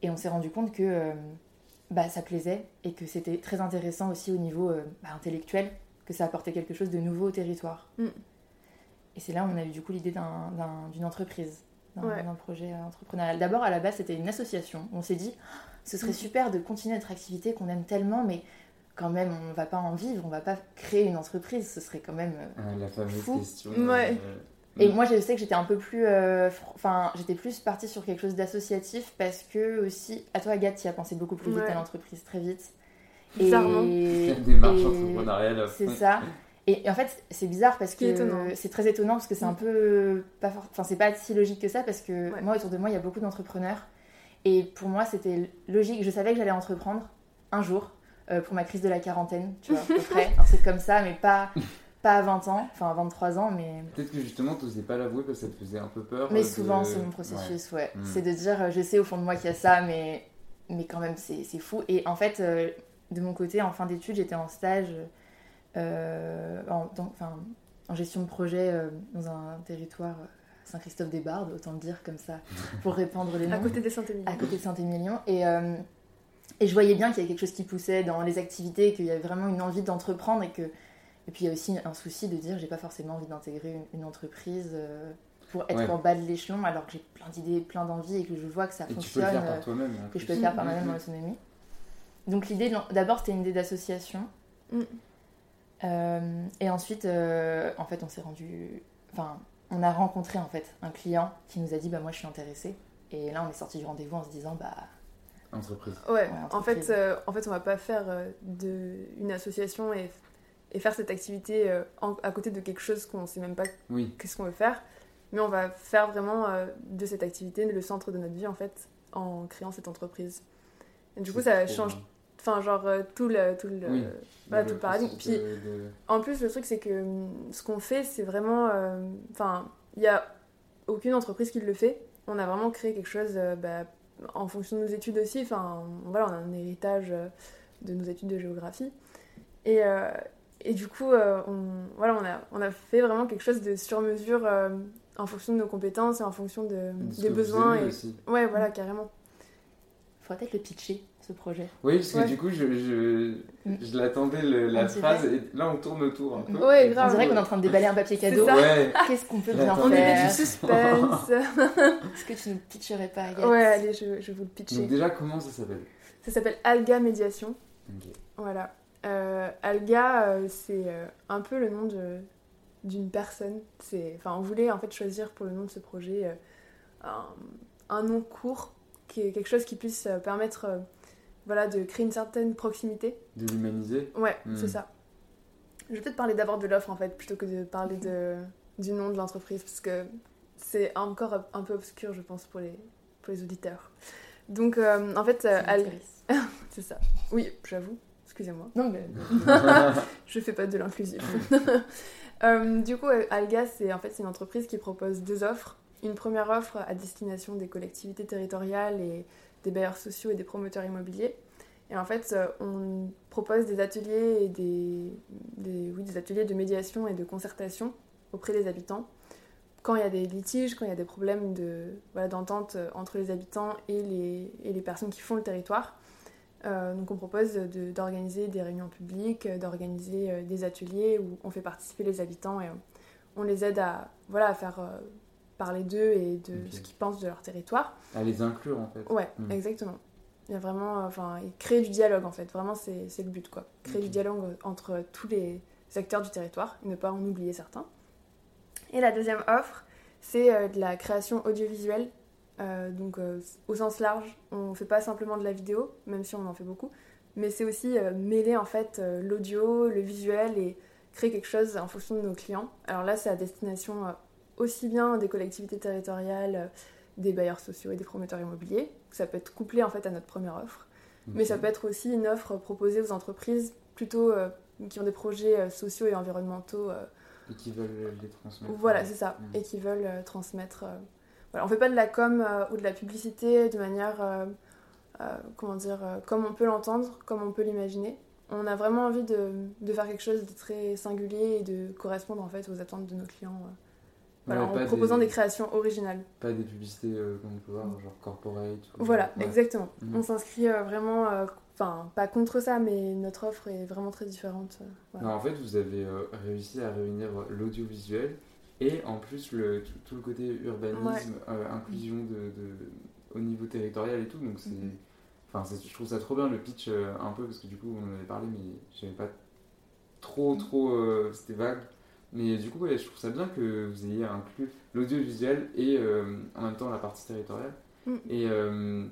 et on s'est rendu compte que bah, ça plaisait et que c'était très intéressant aussi au niveau bah, intellectuel, que ça apportait quelque chose de nouveau au territoire. Mm. Et c'est là où on a eu du coup l'idée d'un- d'un- d'une entreprise, d'un Ouais. projet entrepreneurial. D'abord, à la base, c'était une association. On s'est dit, Ah, ce serait Mm. super de continuer notre activité qu'on aime tellement, mais quand même, on ne va pas en vivre, on va pas créer une entreprise, ce serait quand même... euh, Ah, la fameuse Fou. question. Ouais. euh, et Mm. moi, je sais que j'étais un peu plus. euh, Enfin, j'étais plus partie sur quelque chose d'associatif parce que aussi. À toi, Agathe, tu as pensé beaucoup plus vite Ouais. à l'entreprise très vite. Bizarrement. Et, démarche entrepreneuriale. C'est ça. Et, en fait, c'est bizarre parce que c'est très étonnant parce que c'est un Mm. peu. Pas for- Enfin, c'est pas si logique que ça parce que Ouais. moi, autour de moi, il y a beaucoup d'entrepreneurs. Et pour moi, c'était logique. Je savais que j'allais entreprendre un jour euh, pour ma crise de la quarantaine, tu vois, à peu près. Un truc comme ça, mais pas, pas à 20 ans, enfin à 23 ans, mais. Peut-être que justement, tu n'osais pas l'avouer parce que ça te faisait un peu peur. Mais euh, souvent, de- c'est mon processus, ouais. Mm. C'est de dire, euh, je sais au fond de moi qu'il y a ça, mais, mais quand même, c'est c'est fou. Et en fait, euh, de mon côté, en fin d'études, j'étais en stage euh, en, dans- enfin, en gestion de projet euh, dans un territoire euh, Saint-Christophe-des-Bardes, autant le dire comme ça, pour répandre les noms À côté des Saint-Émilion. à côté de Saint-Émilion. Et, euh, et je voyais bien qu'il y avait quelque chose qui poussait dans les activités, qu'il y avait vraiment une envie d'entreprendre et que. Et puis il y a aussi un souci de dire j'ai pas forcément envie d'intégrer une, une entreprise euh, pour être Ouais. en bas de l'échelon alors que j'ai plein d'idées, plein d'envies et que je vois que ça Et tu peux le fonctionne, faire par toi-même. en que je peux faire par moi-même Mm, en autonomie. Donc l'idée, d'abord c'était une idée d'association. Mm. Euh, et ensuite, euh, en fait, on s'est rendu. Enfin, on a rencontré en fait un client qui nous a dit bah moi je suis intéressée. Et là on est sorti du rendez-vous en se disant bah Entreprise. Ouais, Ouais, en fait, euh, en fait, on va pas faire euh, de, une association et, et faire cette activité euh, en- à côté de quelque chose qu'on sait même pas Oui. qu'est-ce qu'on veut faire, mais on va faire vraiment euh, de cette activité le centre de notre vie en fait en créant cette entreprise. Et du coup, ça change, bien. Enfin genre euh, tout le, tout le, Oui. Dans tout le paradigme. Puis de- en plus, le truc, c'est que hum, ce qu'on fait, c'est vraiment. euh, Enfin, il n'y a aucune entreprise qui le fait. On a vraiment créé quelque chose euh, bah, en fonction de nos études aussi. Enfin, voilà, on a un héritage de nos études de géographie. Et, euh, et du coup, euh, on, voilà, on, a, on a fait vraiment quelque chose de sur mesure euh, en fonction de nos compétences et en fonction de, des besoins. Et... aussi. Ouais, voilà, carrément. faudrait peut-être le pitcher ce projet. Oui, parce que Ouais. du coup, je, je, je l'attendais la On phrase et là, on tourne autour un peu. Ouais, Et grave. On dirait qu'on est en train de déballer un papier cadeau. Qu'est-ce qu'on peut bien attends, On est faire du suspense. Est-ce que tu nous pitcherais pas, Agathe ouais, allez, je, je vais vous le pitcher. Donc déjà, comment ça s'appelle? Ça s'appelle Alga Médiation. Voilà. Euh, Alga, euh, c'est euh, un peu le nom de- d'une personne. C'est, enfin, on voulait en fait choisir pour le nom de ce projet euh, un, un nom court, qui est quelque chose qui puisse permettre, euh, voilà, de créer une certaine proximité. De l'humaniser Ouais, Hmm. c'est ça. Je vais peut-être parler d'abord de l'offre en fait, plutôt que de parler de, du nom de l'entreprise, parce que c'est encore un peu obscur, je pense, pour les, pour les auditeurs. Donc, euh, en fait, euh, c'est ça. Oui, j'avoue. Excusez-moi. Non, mais. je fais pas de l'inclusif. Euh, du coup, Alga, c'est en fait une entreprise qui propose deux offres. Une première offre à destination des collectivités territoriales et des bailleurs sociaux et des promoteurs immobiliers. Et en fait, euh, on propose des ateliers et des, oui, des ateliers de médiation et de concertation auprès des habitants. Quand il y a des litiges, quand il y a des problèmes de, voilà, d'entente euh, entre les habitants et les, et les personnes qui font le territoire. Euh, donc on propose d'organiser des réunions publiques, d'organiser des ateliers où on fait participer les habitants et on les aide à, voilà, à faire parler d'eux et de ce qu'ils pensent de leur territoire. À les inclure en fait. Ouais, hmm. exactement. Il y a vraiment, enfin, créer du dialogue en fait. Vraiment, c'est le but quoi. Créer du dialogue entre tous les acteurs du territoire et ne pas en oublier certains. Et la deuxième offre, c'est euh, de la création audiovisuelle. Euh, donc, euh, au sens large, on ne fait pas simplement de la vidéo, même si on en fait beaucoup, mais c'est aussi mêler en fait l'audio, le visuel et créer quelque chose en fonction de nos clients. Alors là, c'est à destination aussi bien des collectivités territoriales, des bailleurs sociaux et des promoteurs immobiliers. Ça peut être couplé en fait à notre première offre. Mais ça peut être aussi une offre proposée aux entreprises plutôt euh, qui ont des projets euh, sociaux et environnementaux. Euh, et qui veulent les transmettre. Voilà, c'est ça. Mm. Et qui veulent transmettre. Voilà. On fait pas de la com ou de la publicité de manière, comment dire, comme on peut l'entendre, comme on peut l'imaginer. On a vraiment envie de, de, faire quelque chose de très singulier et de correspondre en fait aux attentes de nos clients en proposant des... créations originales. Pas des publicités euh, comme on peut voir, genre corporate. Voilà, exactement. Mhm. On s'inscrit euh, vraiment, euh, enfin, pas contre ça, mais notre offre est vraiment très différente. en fait, vous avez réussi à réunir l'audiovisuel et en plus le, tout, le côté urbanisme, inclusion de, de, au niveau territorial et tout. Donc, c'est. Mhm. Enfin, je trouve ça trop bien le pitch un peu parce que du coup, on en avait parlé, mais j'avais pas trop, mhm. trop. C'était vague. Mais du coup, je trouve ça bien que vous ayez inclus l'audiovisuel et euh, en même temps la partie territoriale. Mm. Et euh,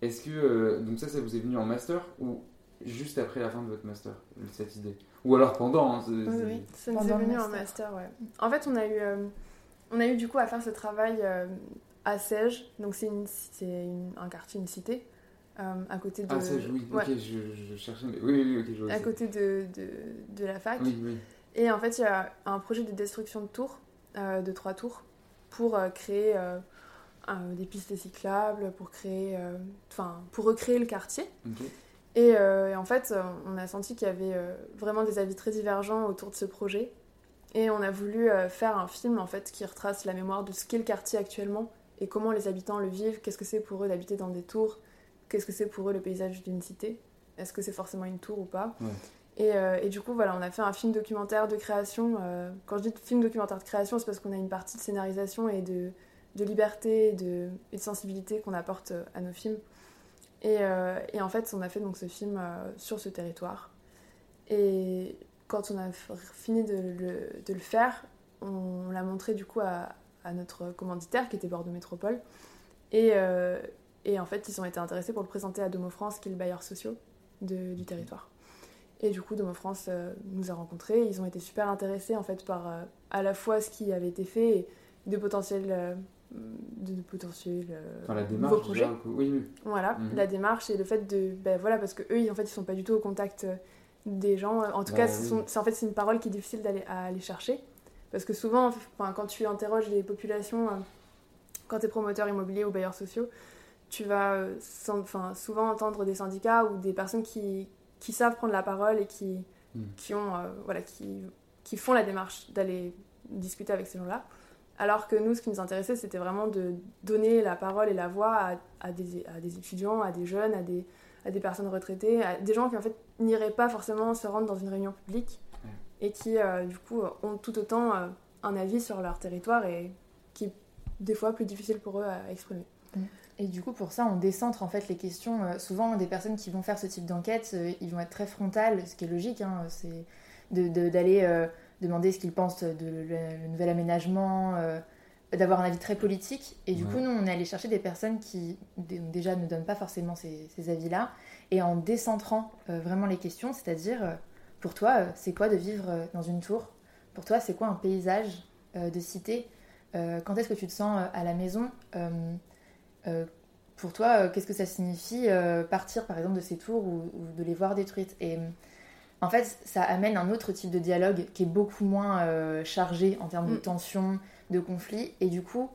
est-ce que. Euh, donc, ça, ça vous est venu en master ou juste après la fin de votre master, cette idée? Ou alors pendant hein, Oui, oui, ça nous est venu en master, ouais. En fait, on a eu, on a eu du coup à faire ce travail à Sège. Donc, c'est un quartier, une cité. à côté de. Ah, Sège, oui, ok, je, cherchais. Mais... Oui, oui, ok, je vois. À côté de, de, de la fac. Oui, oui. Et en fait, il y a un projet de destruction de tours, euh, de trois tours, pour euh, créer euh, des pistes cyclables, pour créer, enfin, pour recréer le quartier. Et, en fait, on a senti qu'il y avait vraiment des avis très divergents autour de ce projet. Et on a voulu faire un film en fait qui retrace la mémoire de ce qu'est le quartier actuellement et comment les habitants le vivent, qu'est-ce que c'est pour eux d'habiter dans des tours, qu'est-ce que c'est pour eux le paysage d'une cité, est-ce que c'est forcément une tour ou pas. Euh, et, du coup, voilà, on a fait un film documentaire de création. Euh, quand je dis film documentaire de création, c'est parce qu'on a une partie de scénarisation et de, de liberté et de, et de sensibilité qu'on apporte euh, à nos films. Et, et, en fait, on a fait donc ce film sur ce territoire. Et quand on a fini de le, de le faire, on, l'a montré du coup à, à, notre commanditaire qui était Bordeaux Métropole. Et, et, en fait, ils ont été intéressés pour le présenter à Domo France, qui est le bailleur social du territoire. Et du coup, Domo France euh, nous a rencontrés. Ils ont été super intéressés en fait par euh, à la fois ce qui avait été fait et de potentiels, euh, de, potentiels enfin, la démarche, projets. oui, oui. Voilà, mhm. la démarche et le fait de, ben voilà, parce que eux, en fait, ils sont pas du tout au contact des gens. En tout bah cas, c'est en fait c'est une parole qui est difficile d'aller à aller chercher parce que souvent, quand tu interroges les populations, quand tu es promoteur immobilier ou bailleur sociaux, tu vas enfin, souvent entendre des syndicats ou des personnes qui qui savent prendre la parole et qui, hmm. qui, ont, euh, voilà, qui, qui font la démarche d'aller discuter avec ces gens-là. Alors que nous, ce qui nous intéressait, c'était vraiment de donner la parole et la voix à, à, des, à des, étudiants, à des jeunes, à des, à des personnes retraitées, à des gens qui en fait n'iraient pas forcément se rendre dans une réunion publique et qui euh, du coup ont tout autant euh, un avis sur leur territoire et qui est des fois plus difficile pour eux à exprimer. Et du coup, pour ça, on décentre en fait les questions. Euh, souvent, des personnes qui vont faire ce type d'enquête, euh, ils vont être très frontales, ce qui est logique. Hein, c'est d'aller euh, demander ce qu'ils pensent de le, nouvel aménagement, d'avoir un avis très politique. Et du coup, nous, on est allé chercher des personnes qui déjà ne donnent pas forcément ces, ces avis-là, et en décentrant vraiment les questions, c'est-à-dire, pour toi, c'est quoi de vivre dans une tour? Pour toi, c'est quoi un paysage de cité? Quand est-ce que tu te sens à la maison? Pour toi, qu'est-ce que ça signifie partir par exemple de ces tours ou, de les voir détruites? Et en fait, ça amène un autre type de dialogue qui est beaucoup moins chargé en termes de mm. tension, de conflit. Et du coup,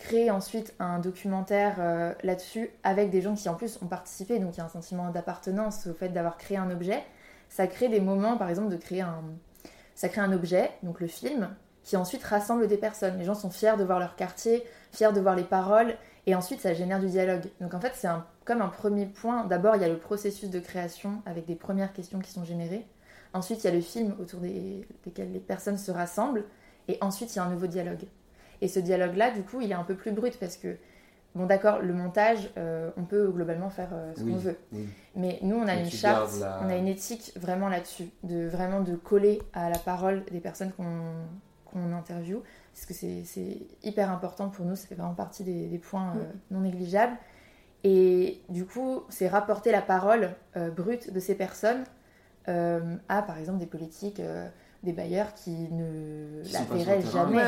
créer ensuite un documentaire euh, là-dessus avec des gens qui en plus ont participé, donc il y a un sentiment d'appartenance au fait d'avoir créé un objet. Ça crée des moments, par exemple, de créer un... Ça crée un objet, donc le film, qui ensuite rassemble des personnes. Les gens sont fiers de voir leur quartier, fiers de voir les paroles, et ensuite ça génère du dialogue. Donc en fait, c'est un... comme un premier point. D'abord, il y a le processus de création avec des premières questions qui sont générées. Ensuite, il y a le film autour des... desquels les personnes se rassemblent. Et ensuite, il y a un nouveau dialogue. Et ce dialogue-là, du coup, il est un peu plus brut parce que, bon, d'accord, le montage, euh, on peut globalement faire euh, ce qu'on veut. Mais nous, on a une charte, on a une éthique vraiment là-dessus, de vraiment de coller à la parole des personnes qu'on interviewe, parce que c'est hyper important pour nous, ça fait vraiment partie des, points euh, non négligeables. Et du coup, c'est rapporter la parole brute de ces personnes à, par exemple, des politiques des bailleurs qui ne la verraient jamais.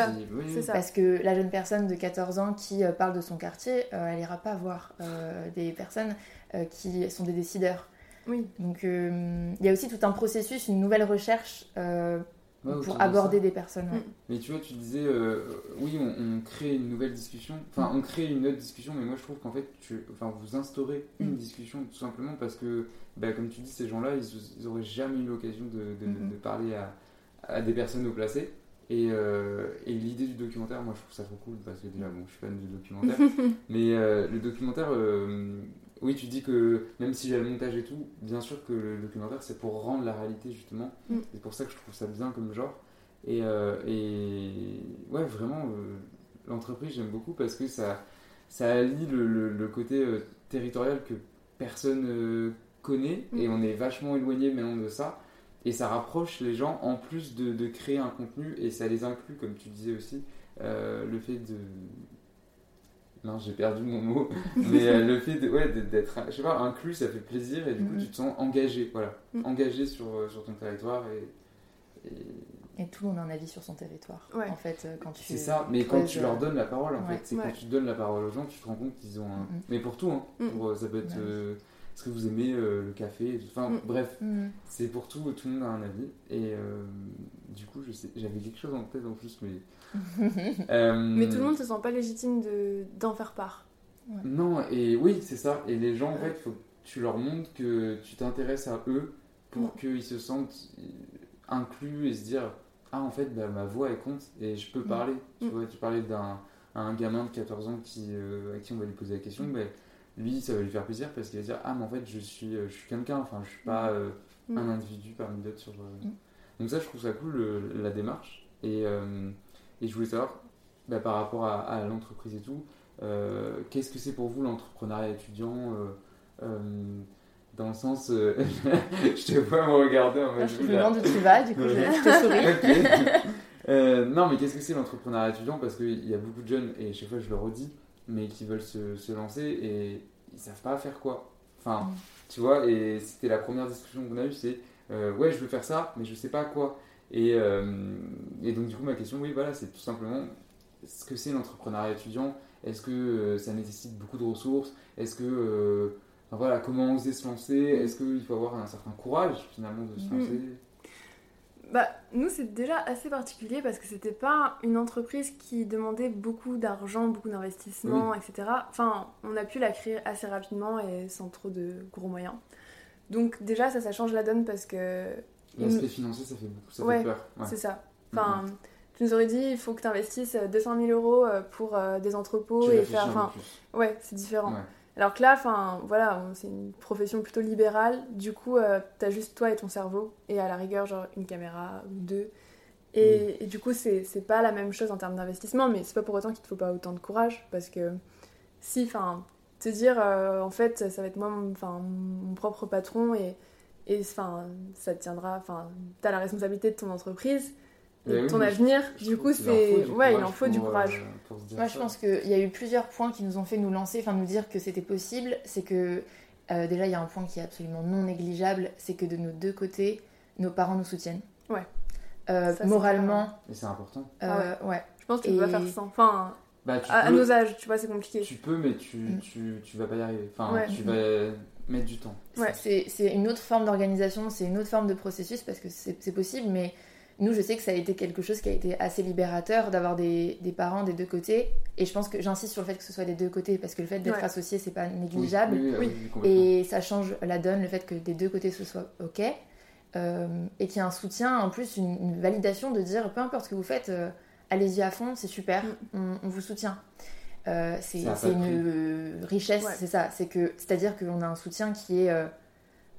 Parce que la jeune personne de 14 ans qui euh, parle de son quartier, euh, elle n'ira pas voir euh, des personnes qui sont des décideurs. Oui. Donc il y a aussi tout un processus, une nouvelle recherche pour aborder des personnes. Mm. Mais tu vois, tu disais, oui, on, crée une nouvelle discussion, enfin, on crée une autre discussion, mais moi je trouve qu'en fait, tu, enfin, vous instaurez une mm. discussion tout simplement parce que, bah, comme tu dis, ces gens-là, ils n'auraient jamais eu l'occasion de, mm-hmm. de, parler à, à des personnes haut placées. Et, euh, et l'idée du documentaire, moi je trouve ça trop cool parce que déjà, bon, je suis fan du documentaire. mais euh, le documentaire, euh, oui, tu dis que même si j'ai le montage et tout, bien sûr que le documentaire c'est pour rendre la réalité justement. Mm. C'est pour ça que je trouve ça bien comme genre. Et, et ouais, vraiment, l'entreprise j'aime beaucoup parce que ça, ça allie le, le, côté territorial que personne connaît et mm. on est vachement éloigné maintenant de ça et ça rapproche les gens en plus de, de, créer un contenu et ça les inclut, comme tu disais aussi, euh, le fait de. Non, j'ai perdu mon mot, mais euh, le fait de, ouais, d'être, je sais pas, inclus, ça fait plaisir et du coup, mm-hmm. tu te sens engagé, voilà, mm. engagé sur, euh, sur ton territoire et, et... tout le monde a un avis sur son territoire, en fait, quand tu. C'est ça, mais quand tu leur donnes la parole, en fait, c'est quand tu donnes la parole aux gens, tu te rends compte qu'ils ont un. Mm-hmm. Mais pour tout, hein, mm. pour, ça peut être est-ce que vous aimez euh, le café Enfin, mm. bref, mm. c'est pour tout, tout le monde a un avis. Et euh, du coup, j'avais quelque chose en tête en plus, mais. Euh, mais tout le monde ne se sent pas légitime d'en faire part. Non, et oui, c'est ça. Et les gens, en fait, faut que tu leur montres que tu t'intéresses à eux pour mm. qu'ils se sentent inclus et se dire Ah, en fait, bah, ma voix, elle compte et je peux parler. Tu vois, tu parlais d'un un gamin de 14 ans qui, à qui on va lui poser la question. mais lui, ça va lui faire plaisir parce qu'il va dire Ah, mais en fait, je suis, euh, je suis quelqu'un, enfin, je suis pas euh, mm. un individu parmi d'autres. Sur, euh. mm. Donc, ça, je trouve ça cool, la démarche. Et, et, je voulais savoir, bah, par rapport à, l'entreprise et tout, qu'est-ce que c'est pour vous l'entrepreneuriat étudiant dans le sens, je te vois me regarder en mode. Je me demande où tu vas, du coup, je, te souris. non, mais qu'est-ce que c'est l'entrepreneuriat étudiant? Parce qu'il y a beaucoup de jeunes, et chaque fois je le redis, mais qui veulent se, se, lancer et ils savent pas faire quoi. Enfin, mm. tu vois, et c'était la première discussion qu'on a eue, c'est euh, ouais, je veux faire ça, mais je sais pas quoi. Et, euh, et donc, du coup, ma question, oui, voilà, c'est tout simplement ce que c'est l'entrepreneuriat étudiant? Est-ce que euh, ça nécessite beaucoup de ressources? Est-ce que. Voilà, comment oser se lancer? Est-ce qu'il faut avoir un certain courage finalement de se mm. lancer? Bah, nous, c'est déjà assez particulier parce que c'était pas une entreprise qui demandait beaucoup d'argent, beaucoup d'investissement, etc. Enfin, on a pu la créer assez rapidement et sans trop de gros moyens. Donc, déjà, ça, ça change la donne parce que. L'aspect financier, ça fait beaucoup, ça ouais, fait peur. C'est ça. Enfin, tu nous aurais dit, il faut que tu investisses 200 000 euros euh, pour euh, des entrepôts et faire. Enfin, ouais, c'est différent. Alors que là, enfin, voilà, c'est une profession plutôt libérale. Du coup, euh, t'as juste toi et ton cerveau, et à la rigueur, genre une caméra ou deux. Et, mm. du coup, c'est pas la même chose en termes d'investissement, mais c'est pas pour autant qu'il te faut pas autant de courage, parce que si, enfin, te dire, euh, en fait, ça va être moi, enfin, mon propre patron, et, et enfin, ça te tiendra, enfin, t'as la responsabilité de ton entreprise ton avenir. Du coup, c'est. Ouais, il en faut du courage. Euh, Moi, je pense qu'il y a eu plusieurs points qui nous ont fait nous lancer, enfin nous dire que c'était possible. C'est que euh, déjà, il y a un point qui est absolument non négligeable c'est que de nos deux côtés, nos parents nous soutiennent. Ouais. Euh, moralement. Et c'est important. Ah ouais. Je pense que tu peux pas faire sans. Enfin. Bah, tu à, à peux- nos âges, tu vois, c'est compliqué. Tu peux, mais tu, Mm. tu, tu vas pas y arriver. Enfin, Ouais. tu vas mettre du temps. Ouais. C'est c'est une autre forme d'organisation, c'est une autre forme de processus parce que c'est c'est possible, mais nous, je sais que ça a été quelque chose qui a été assez libérateur d'avoir des, des parents des deux côtés. Et je pense que j'insiste sur le fait que ce soit des deux côtés parce que le fait d'être Ouais. associé, c'est pas négligeable. oui. Et ça change la donne, le fait que des deux côtés ce soit OK. Euh, et qu'il y a un soutien, en plus, une, une validation de dire peu importe ce que vous faites, euh, allez-y à fond, c'est super, on, on vous soutient. Euh, c'est une euh, richesse, Ouais. c'est ça. C'est que, c'est-à-dire qu'on a un soutien qui est euh,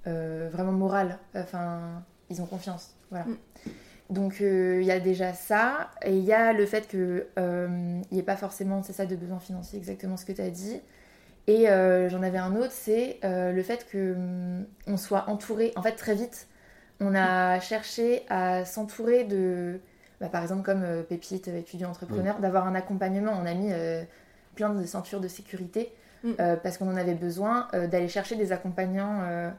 euh, vraiment moral. Enfin, ils ont confiance. Voilà. Mm. Donc euh, il y a déjà ça, et il y a le fait que euh, il n'y ait pas forcément, c'est ça, de besoin financier, exactement ce que tu as dit. Et euh, j'en avais un autre, c'est euh, le fait que hum, on soit entouré. En fait, très vite, on a cherché à s'entourer de, bah, par exemple, comme euh, Pépite, étudiant entrepreneur, d'avoir un accompagnement. On a mis euh, plein de ceintures de sécurité Mm. euh, parce qu'on en avait besoin euh, d'aller chercher des accompagnants euh,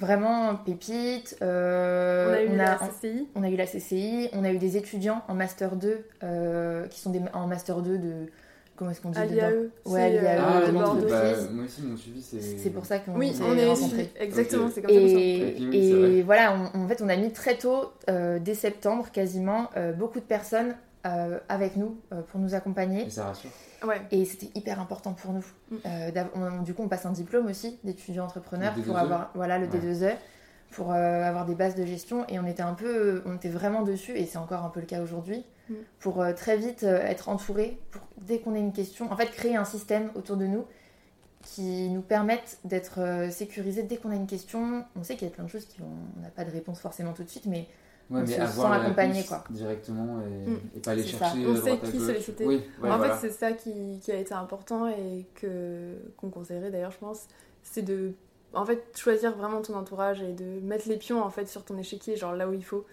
vraiment Pépite. euh, on a eu on la a- CCI. on a eu la CCI, on a eu des étudiants en Master 2 euh, qui sont des, en Master 2 de. Comment est-ce qu'on dit l'IAE. Ouais, c'est, l'IAE, euh, Ah, de Bordeaux. Bah, moi aussi, mon suivi, c'est. C'est pour ça qu'on Oui, s'est on est rencontrés. exactement, c'est comme ça Et, Et oui, et voilà, on- en fait, on a mis très tôt, euh, dès septembre quasiment, euh, beaucoup de personnes euh, avec nous euh, pour nous accompagner. Et ça rassure. Ouais. Et c'était hyper important pour nous. Mm. Euh, on- du coup, on passe un diplôme aussi d'étudiant entrepreneur pour D2E. avoir voilà le Ouais. D2E pour euh, avoir des bases de gestion. Et on était un peu, on était vraiment dessus et c'est encore un peu le cas aujourd'hui Mm. pour euh, très vite euh, être entouré. Pour dès qu'on a une question, en fait, créer un système autour de nous qui nous permette d'être euh, sécurisés dès qu'on a une question. On sait qu'il y a plein de choses qui on n'a pas de réponse forcément tout de suite, mais Ouais, On mais se avoir sent la accompagné, quoi. directement et, Mm. et pas aller chercher On sait droite à qui solliciter. Oui, ouais, en voilà. fait, c'est ça qui, qui a été important et que qu'on conseillerait d'ailleurs, je pense, c'est de en fait choisir vraiment ton entourage et de mettre les pions en fait sur ton échiquier, genre là où il faut.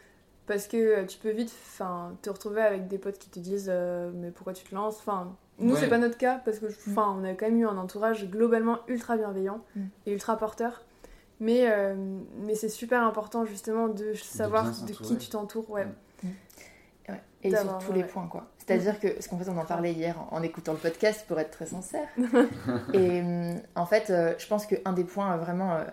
Parce que euh, tu peux vite enfin, te retrouver avec des potes qui te disent euh, mais pourquoi tu te lances? Enfin, Nous, Ouais. c'est pas notre cas parce que enfin, on a quand même eu un entourage globalement ultra bienveillant Mm. et ultra porteur. Mais, euh, mais c'est super important justement de savoir de, qui tu t'entoures. Ouais. Mm. Ouais, et sur tous les points, quoi. C'est-à-dire que, parce qu'en fait, on en parlait hier en, en écoutant le podcast, pour être très sincère. et hum, en fait, euh, je pense qu'un des points euh, vraiment euh,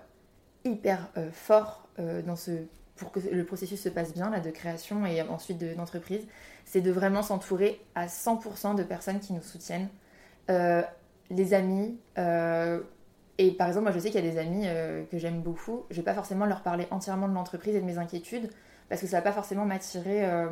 hyper euh, forts euh, dans ce, pour que le processus se passe bien, là, de création et ensuite de- d'entreprise, c'est de vraiment s'entourer à 100% de personnes qui nous soutiennent. Euh, les amis, euh, et par exemple, moi je sais qu'il y a des amis euh, que j'aime beaucoup, je vais pas forcément leur parler entièrement de l'entreprise et de mes inquiétudes, parce que ça va pas forcément m'attirer euh,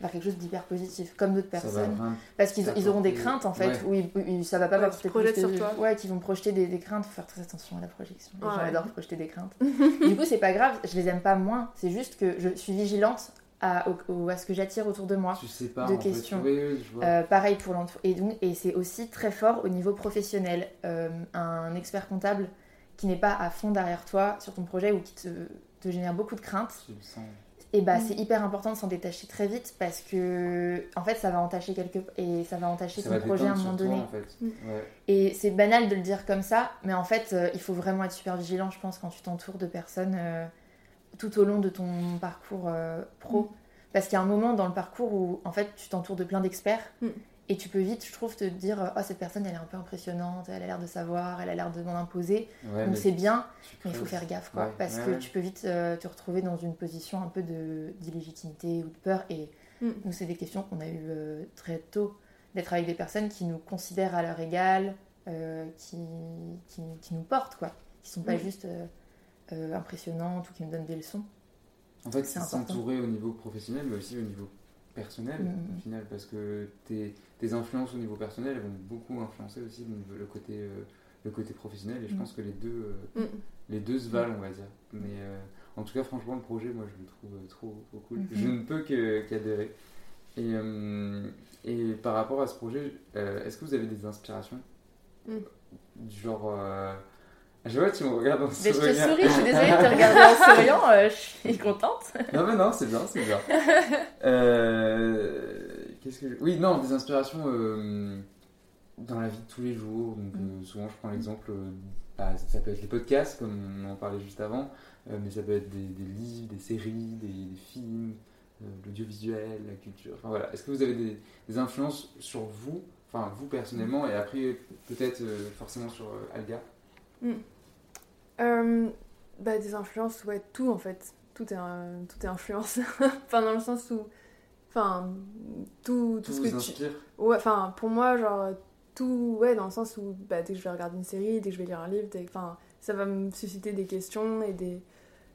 vers quelque chose d'hyper positif, comme d'autres va personnes. Parce qu'ils ils auront des craintes en fait, Ouais. où ils- où ils- ça va pas Ouais, leur qui projettent sur toi. Ouais, qui vont projeter des, des craintes, faut faire très attention à la projection. Les Ouais, gens ouais. adorent projeter des craintes. du coup, c'est pas grave, je les aime pas moins, c'est juste que je suis vigilante à, au- au- à ce que j'attire autour de moi. Tu sais pas. de fait. questions. Oui. Euh, pareil pour l'entreprise. Et, donc- et c'est aussi très fort au niveau professionnel. Euh, un expert comptable qui n'est pas à fond derrière toi sur ton projet ou qui te, te génère beaucoup de craintes, et bah Mm. c'est hyper important de s'en détacher très vite parce que en fait ça va entacher quelque et ça va entacher Ça ton va projet à un moment toi, donné. en fait. Mm. Ouais. Et c'est banal de le dire comme ça, mais en fait, euh, il faut vraiment être super vigilant, je pense, quand tu t'entoures de personnes euh, tout au long de ton parcours euh, pro. Mm. Parce qu'il y a un moment dans le parcours où, en fait, tu t'entoures de plein d'experts Mm. et tu peux vite, je trouve, te dire Oh, cette personne, elle est un peu impressionnante, elle a l'air de savoir, elle a l'air de m'en imposer. Ouais, Donc c'est bien, mais il faut faire gaffe, quoi. Ouais, parce ouais, que ouais. tu peux vite euh, te retrouver dans une position un peu de- d'illégitimité ou de peur. Et Mm. nous, c'est des questions qu'on a eues euh, très tôt, d'être avec des personnes qui nous considèrent à leur égal, euh, qui, qui, qui nous portent, quoi. Qui sont pas Mm. juste euh, impressionnantes ou qui nous donnent des leçons. En fait, C'est s'entourer au niveau professionnel, mais aussi au niveau personnel, Mm. au final, parce que tes, tes influences au niveau personnel elles vont beaucoup influencer aussi le, côté, euh, le côté professionnel, et je Mm. pense que les deux, euh, Mm. les deux se valent, on va dire. Mais en tout cas, franchement, le projet, moi, je le trouve trop, trop cool. Mhm. Je ne peux que- qu'adhérer. Et, et par rapport à ce projet, est-ce que vous avez des inspirations Mm. Du genre. Je vois, tu me regardes en Mais je te souriant. souris, je suis désolée de te regarder en souriant, euh, je suis contente. Non, mais non, c'est bien, c'est bien. Euh, Qu'est-ce que je- Oui, non, des inspirations euh, dans la vie de tous les jours. Donc, Mm. euh, souvent, je prends l'exemple, bah, ça peut être les podcasts, comme on en parlait juste avant, mais ça peut être des, des livres, des séries, des, des films, l'audiovisuel, la culture. Enfin, voilà. Est-ce que vous avez des, des influences sur vous, enfin vous personnellement, et après peut-être forcément sur Alga? Hmm. bah, Des influences, ouais, tout en fait. Tout est, tout est influence. enfin, dans le sens où. Enfin, tout, tout, ce que tu. Ouais, enfin, pour moi, genre, tout, ouais, dans le sens où bah, dès que je vais regarder une série, dès que je vais lire un livre, enfin, ça va me susciter des questions et des.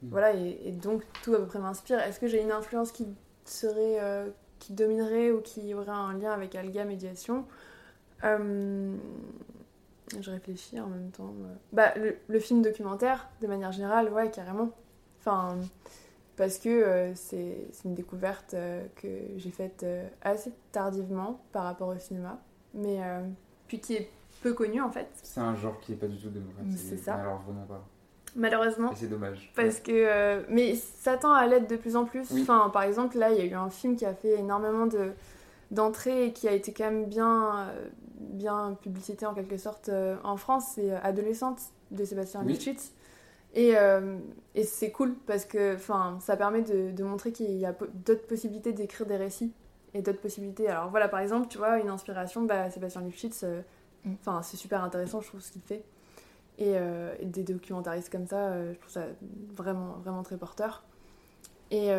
Hmm. Voilà, et, donc tout à peu près m'inspire. Est-ce que j'ai une influence qui serait. Euh, qui dominerait ou qui aurait un lien avec Alga Médiation? Euh, Je réfléchis en même temps. Euh. Bah, le, film documentaire, de manière générale, ouais, carrément. Enfin, parce que c'est une découverte que j'ai faite assez tardivement par rapport au cinéma. Mais puis qui est peu connu en fait. C'est un genre qui est pas du tout démocratique. C'est ça. Alors vraiment pas. Malheureusement. Et c'est dommage. Parce que. Euh, mais ça tend à l'être de plus en plus. Enfin, par exemple, là, il y a eu un film qui a fait énormément de d'entrées et qui a été quand même bien, euh, bien publicité en quelque sorte euh, en France, c'est Adolescente de Sébastien oui. Et, et c'est cool parce que ça permet de, de montrer qu'il y a d'autres possibilités d'écrire des récits et d'autres possibilités. Alors voilà, par exemple, tu vois, une inspiration, bah, Sébastien Lifshitz, euh, c'est super intéressant, je trouve, ce qu'il fait. Et, euh, des documentaristes comme ça, euh, je trouve ça vraiment, vraiment très porteur. Et,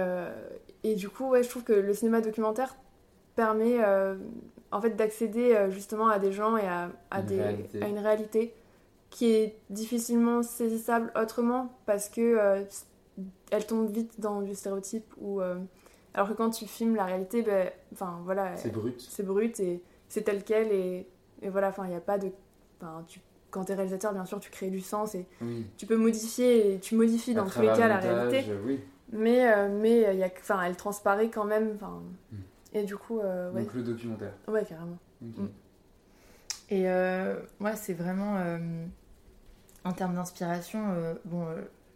et, du coup, ouais, je trouve que le cinéma documentaire permet en fait d'accéder justement à des gens et à, à, des, à, une réalité qui est difficilement saisissable autrement parce que elle tombe vite dans du stéréotype ou alors que quand tu filmes la réalité, ben, enfin voilà. C'est brut. C'est brut et c'est tel quel et, et voilà, enfin il n'y a pas de. Tu, quand tu es réalisateur, bien sûr, tu crées du sens et tu peux modifier et tu modifies dans tous les cas la réalité. Mais, euh, mais euh, y a, enfin, elle transparaît quand même. Hmm. Et du coup. Euh, Donc le documentaire. Ouais, carrément. Hmm. Et moi, c'est vraiment. en termes d'inspiration, bon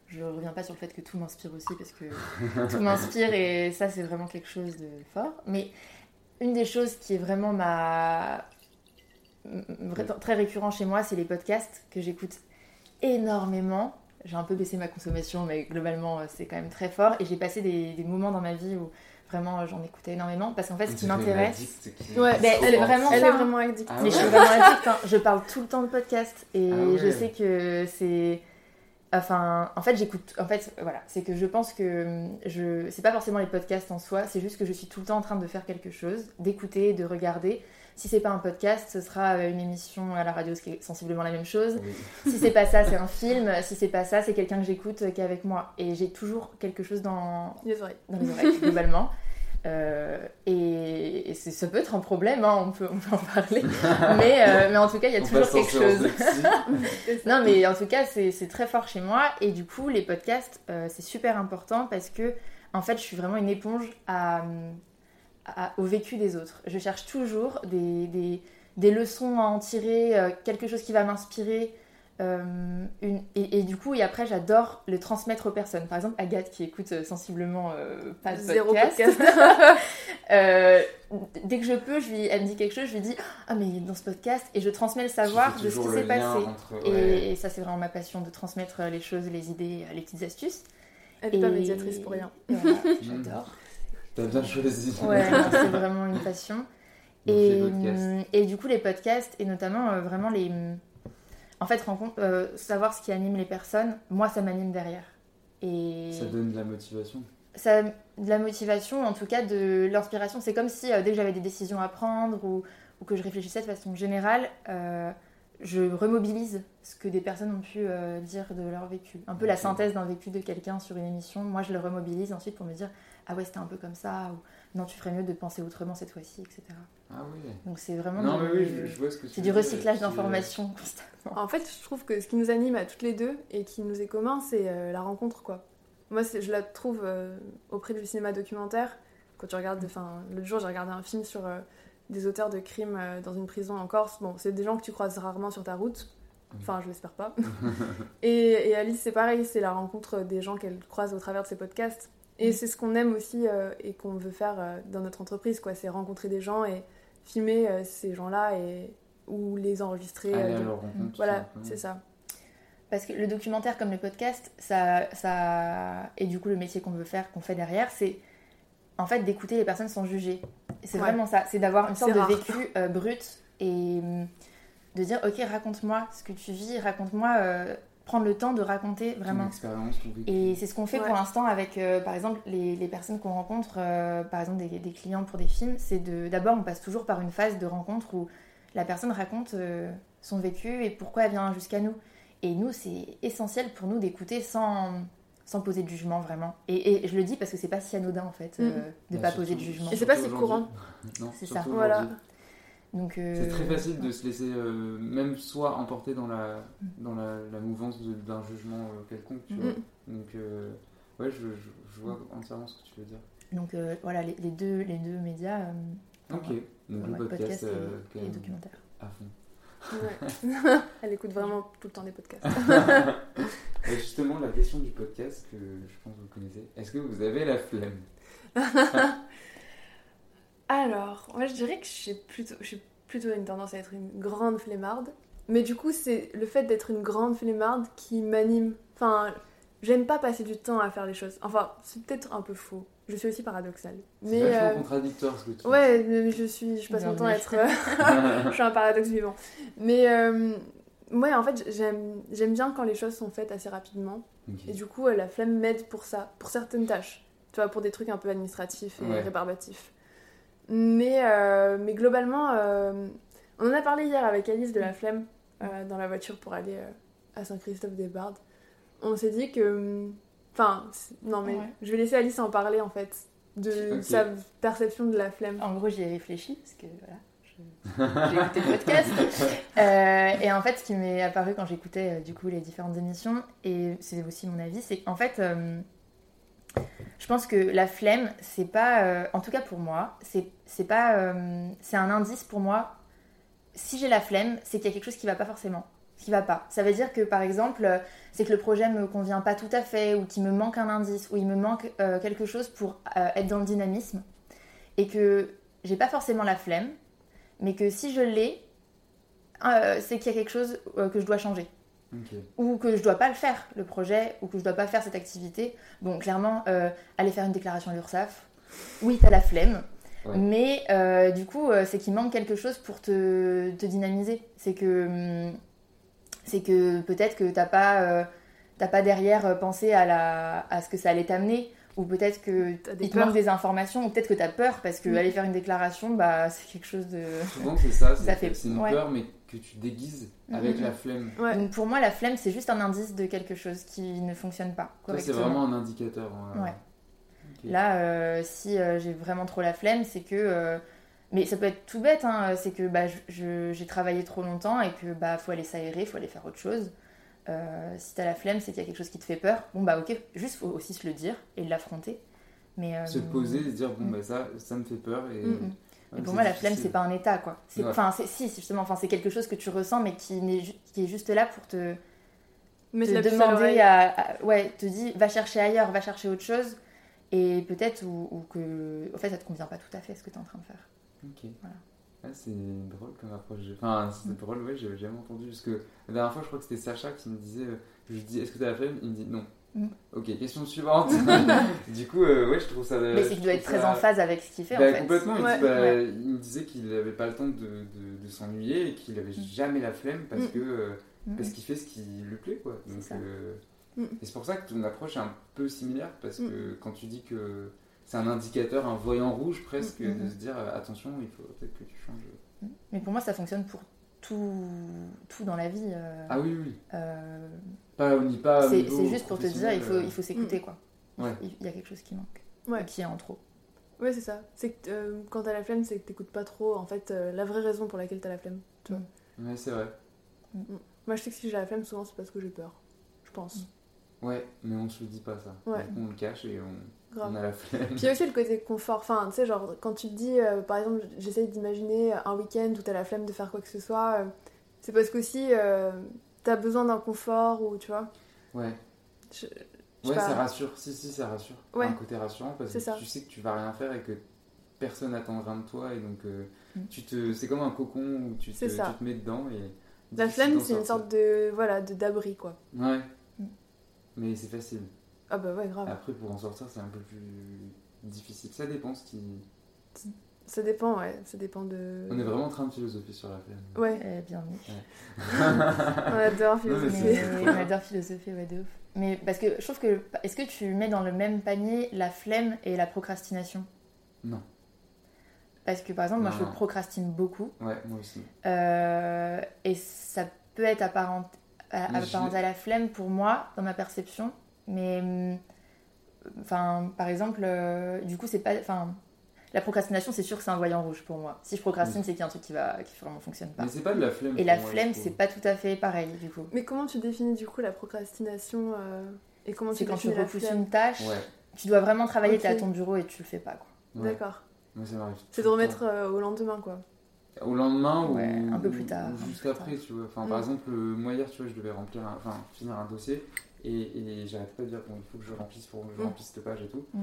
je reviens pas sur le fait que tout m'inspire aussi parce que tout m'inspire et ça c'est vraiment quelque chose de fort. Mais une des choses qui est vraiment ma très récurrent chez moi, c'est les podcasts que j'écoute énormément. J'ai un peu baissé ma consommation, mais globalement c'est quand même très fort. Et j'ai passé des, moments dans ma vie où vraiment j'en écoutais énormément parce qu'en fait ce qui m'intéresse ouais, ben, elle est vraiment elle est vraiment addict mais je suis vraiment addict hein. je parle tout le temps de podcast et ah je sais que c'est Enfin, en fait, j'écoute. En fait, voilà, c'est que je pense que hum, je. C'est pas forcément les podcasts en soi, c'est juste que je suis tout le temps en train de faire quelque chose, d'écouter, de regarder. Si c'est pas un podcast, ce sera euh, une émission à la radio, ce qui est sensiblement la même chose. Si c'est pas ça, c'est un film. Si c'est pas ça, c'est quelqu'un que j'écoute euh, qui est avec moi. Et j'ai toujours quelque chose dans les oreilles, dans les oreilles globalement. Euh, et, ça peut être un problème, hein, on, peut, en parler. mais, euh, mais en tout cas, il y a toujours quelque chose. non, mais en tout cas, c'est très fort chez moi. Et du coup, les podcasts, euh, c'est super important parce que, en fait, je suis vraiment une éponge à, au vécu des autres. Je cherche toujours des, des, des leçons à en tirer, quelque chose qui va m'inspirer. Euh, une, et, du coup, et après, j'adore le transmettre aux personnes. Par exemple, Agathe qui écoute euh, sensiblement euh, pas de Zéro podcast. dès que je peux, je lui, elle me dit quelque chose, je lui dis Ah, mais dans ce podcast, et je transmets le savoir de ce qui s'est passé. et, ça, c'est vraiment ma passion de transmettre les choses, les idées, les petites astuces. Elle n'est pas médiatrice pour rien. j'adore. T'as bien choisi. Ouais, c'est vraiment une passion. et, et, du coup, les podcasts, et notamment vraiment les en fait, euh, savoir ce qui anime les personnes, moi, ça m'anime derrière. Et... Ça donne de la motivation ça, De la motivation, en tout cas de l'inspiration. C'est comme si, euh, dès que j'avais des décisions à prendre ou, que je réfléchissais de façon générale, euh, je remobilise ce que des personnes ont pu dire de leur vécu. Un peu la synthèse d'un vécu de quelqu'un sur une émission. Moi, je le remobilise ensuite pour me dire Ah ouais, c'était un peu comme ça. Ou non, tu ferais mieux de penser autrement cette fois-ci, etc. Ah oui. Donc c'est vraiment non, du, mais oui, je, vois ce que c'est du recyclage d'informations constamment. En fait, je trouve que ce qui nous anime à toutes les deux et qui nous est commun, c'est euh, la rencontre, quoi. Moi, je la trouve euh, auprès du cinéma documentaire. Quand tu regardes, enfin, l'autre jour, j'ai regardé un film sur euh, des auteurs de crimes dans une prison en Corse. Bon, c'est des gens que tu croises rarement sur ta route. Enfin, je l'espère pas. et, et Alice, c'est pareil, c'est la rencontre des gens qu'elle croise au travers de ses podcasts. Et mm. c'est ce qu'on aime aussi euh, et qu'on veut faire euh, dans notre entreprise, quoi. C'est rencontrer des gens et filmer euh, ces gens-là et ou les enregistrer. voilà, c'est ça. Parce que le documentaire comme le podcast, ça, ça et du coup le métier qu'on veut faire, qu'on fait derrière, c'est en fait d'écouter les personnes sans juger. C'est vraiment ça, c'est d'avoir une sorte de vécu brut et hum, de dire ok raconte-moi ce que tu vis, raconte-moi, euh, prendre le temps de raconter vraiment. Ton expérience, ton vécu. Et c'est ce qu'on fait Ouais. pour l'instant avec, euh, par exemple, les, les personnes qu'on rencontre, euh, par exemple des, des clients pour des films, c'est de d'abord on passe toujours par une phase de rencontre où la personne raconte euh, son vécu et pourquoi elle vient jusqu'à nous. Et nous, c'est essentiel pour nous d'écouter sans, sans poser de jugement vraiment. Et, et je le dis parce que c'est pas si anodin en fait euh, de Bah, pas surtout- poser de jugement. Et c'est pas si courant. non, C'est ça. Voilà. Donc euh, C'est très facile de se laisser, euh, même soit emporter dans la, dans la, la mouvance de- d'un jugement euh, quelconque, tu Mm. vois. Donc, euh, ouais, je, je, je vois entièrement ce que tu veux dire. Donc euh, voilà, les, les deux, les deux médias, euh, Ok, donc ouais, le podcast, et- euh, et, documentaire. à fond. Ouais. Elle écoute vraiment tout le temps des podcasts. Et justement, la question du podcast que je pense que vous connaissez, est-ce que vous avez la flemme? Alors, moi je dirais que j'ai plutôt, j'ai plutôt une tendance à être une grande flemmarde. Mais du coup, c'est le fait d'être une grande flemmarde qui m'anime. Enfin, j'aime pas passer du temps à faire les choses. Enfin, c'est peut-être un peu faux. Je suis aussi paradoxale. C'est Mais euh, contradictoire ce que tu ouais, mais je suis, je passe mon temps à être. je suis un paradoxe vivant. Mais euh, ouais, en fait, j'aime, j'aime bien quand les choses sont faites assez rapidement. Et du coup, euh, la flemme m'aide pour ça, pour certaines tâches. Tu vois, pour des trucs un peu administratifs et Ouais. rébarbatifs. Mais, euh, mais globalement, euh, on en a parlé hier avec Alice de la flemme euh, dans la voiture pour aller euh, à Saint-Christophe-des-Bardes. On s'est dit que. Enfin, c'est- non, mais Ouais. je vais laisser Alice en parler en fait, de sa perception de la flemme. En gros, j'y ai réfléchi parce que voilà, j'ai écouté le podcast. Euh, et en fait, ce qui m'est apparu quand j'écoutais euh, du coup les différentes émissions, et c'est aussi mon avis, c'est qu'en fait, euh, je pense que la flemme, c'est pas, euh, en tout cas pour moi, c'est pas, euh, c'est un indice pour moi. Si j'ai la flemme, c'est qu'il y a quelque chose qui va pas forcément, qui va pas. Ça veut dire que par exemple, euh, c'est que le projet me convient pas tout à fait, ou qu'il me manque un indice, ou il me manque quelque chose pour être dans le dynamisme, et que j'ai pas forcément la flemme, mais que si je l'ai, c'est qu'il y a quelque chose que je dois changer Ok. ou que je dois pas le faire, le projet, ou que je dois pas faire cette activité. Bon, clairement, euh, aller faire une déclaration à l'URSSAF, oui, t'as la flemme, Ouais. mais euh, du coup, euh, c'est qu'il manque quelque chose pour te, te dynamiser. C'est que, hum, c'est que peut-être que t'as pas, euh, t'as pas derrière pensé à, la, à ce que ça allait t'amener, ou peut-être que T'as des il te peurs. manque des informations, ou peut-être que t'as peur parce que aller faire une déclaration, bah, c'est quelque chose de. Souvent, c'est ça, Ça c'est fait- c'est une ouais. peur, mais que tu déguises avec Mhm. la flemme. Ouais. Donc pour moi, la flemme, c'est juste un indice de quelque chose qui ne fonctionne pas c'est vraiment un indicateur. hein. Ouais. Là, euh, si euh, j'ai vraiment trop la flemme, c'est que. euh, mais ça peut être tout bête, hein, c'est que bah, je- je- j'ai travaillé trop longtemps et que bah faut aller s'aérer, faut aller faire autre chose. Euh, si t'as la flemme, c'est qu'il y a quelque chose qui te fait peur. Bon bah ok, juste faut aussi se le dire et l'affronter. Mais euh, Se poser et se dire, bon, Mm. bah ça, ça me fait peur. Et, Mm, mm. Ouais, Et pour moi, la flemme, c'est pas un état, quoi. C'est, Ouais. Enfin, c'est, si, c'est justement, enfin, c'est quelque chose que tu ressens, mais qui, n'est ju- qui est juste là pour te, te la puce à demander à, à- ouais te dit va chercher ailleurs va chercher autre chose et peut-être ou, ou que en fait ça te convient pas tout à fait ce que tu es en train de faire Ok. Voilà. Ah, c'est drôle comme approche. Enfin, c'est Mm. drôle, ouais, j'avais jamais entendu. Parce que la dernière fois, je crois que c'était Sacha qui me disait euh, Je lui dis, est-ce que t'as la flemme? Il me dit non. Mm. Ok, question suivante. du coup, euh, ouais, je trouve ça. mais c'est qu'il doit être très en phase avec ce qu'il fait Bah, en fait complètement. Il, Ouais. dit, bah, Ouais. il me disait qu'il n'avait pas le temps de, de, de s'ennuyer et qu'il avait Mm. jamais la flemme parce Mm. que euh, parce qu'il fait ce qui lui plaît, quoi. Donc, euh. Et c'est pour ça que ton approche est un peu similaire parce que quand tu dis que c'est un indicateur, un voyant rouge presque, de se dire attention, il faut peut-être que tu changes. mais pour moi ça fonctionne pour tout tout dans la vie Ah oui, oui. Euh, Pas, dit pas. c'est, juste pour te dire il faut professionnel, il faut s'écouter quoi euh, Ouais. il, y a quelque chose qui manque Ouais. ou qui est en trop Ouais, c'est ça. C'est que euh, quand t'as la flemme, c'est que t'écoutes pas trop, en fait, euh, la vraie raison pour laquelle t'as la flemme. Tu vois. Ouais, c'est vrai. Moi, je sais que si j'ai la flemme, souvent, c'est parce que j'ai peur. Je pense. Ouais, mais on se le dit pas ça. Ouais. Du coup, on le cache et on, Grave. on a la flemme. Puis il y a aussi le côté confort. Enfin, tu sais, genre, quand tu te dis, euh, par exemple, j'essaye d'imaginer un week-end où t'as la flemme de faire quoi que ce soit, euh, c'est parce qu'aussi euh, t'as besoin d'un confort ou, tu vois. Ouais. Je- je Ouais, pas. ça rassure. Si, si, ça rassure. Ouais. Un côté rassurant parce que ça. tu sais que tu vas rien faire et que personne n'attendra de toi et donc euh, Mm. tu te, c'est comme un cocon où tu te, ça. tu te mets dedans et. La flemme, c'est une sorte de, voilà, de d'abri, quoi. Ouais. Mm. Mais c'est facile. Ah bah ouais, grave. Après, pour en sortir, c'est un peu plus difficile. Ça dépend ce qui. Ça dépend, ouais. Ça dépend de. On est vraiment en train de philosopher sur la flemme. Ouais. Euh, bien mis. on adore philosopher. On adore philosopher, ouais, de ouf. Mais parce que je trouve que. Est-ce que tu mets dans le même panier la flemme et la procrastination? Non. Parce que par exemple, moi Non. je procrastine beaucoup. Ouais, moi aussi. Euh, et ça peut être apparent à, Mais je apparenté à la flemme pour moi, dans ma perception. Mais. hum, Enfin, par exemple, euh, du coup, c'est pas. Enfin. La procrastination, c'est sûr que c'est un voyant rouge pour moi. Si je procrastine, Oui. c'est qu'il y a un truc qui va qui vraiment fonctionne pas. Mais c'est pas de la flemme. Et pour la moi, flemme, c'est pas tout à fait pareil, du coup. Mais comment tu définis du coup la procrastination euh, et comment tu C'est quand tu repousses une tâche, Ouais, tu dois vraiment travailler, t'es à ton bureau et tu le fais pas, quoi. ouais. D'accord. Moi, ça m'arrive. C'est de remettre euh, au lendemain quoi. Au lendemain ou, un peu plus tard, juste après, tu vois. Enfin, Mm. par exemple, euh, moi hier, tu vois, je devais remplir, un- enfin, finir un dossier et, et j'arrêtais pas de dire, bon, il faut que je remplisse, faut que je Mm. remplisse cette page et tout. Mm.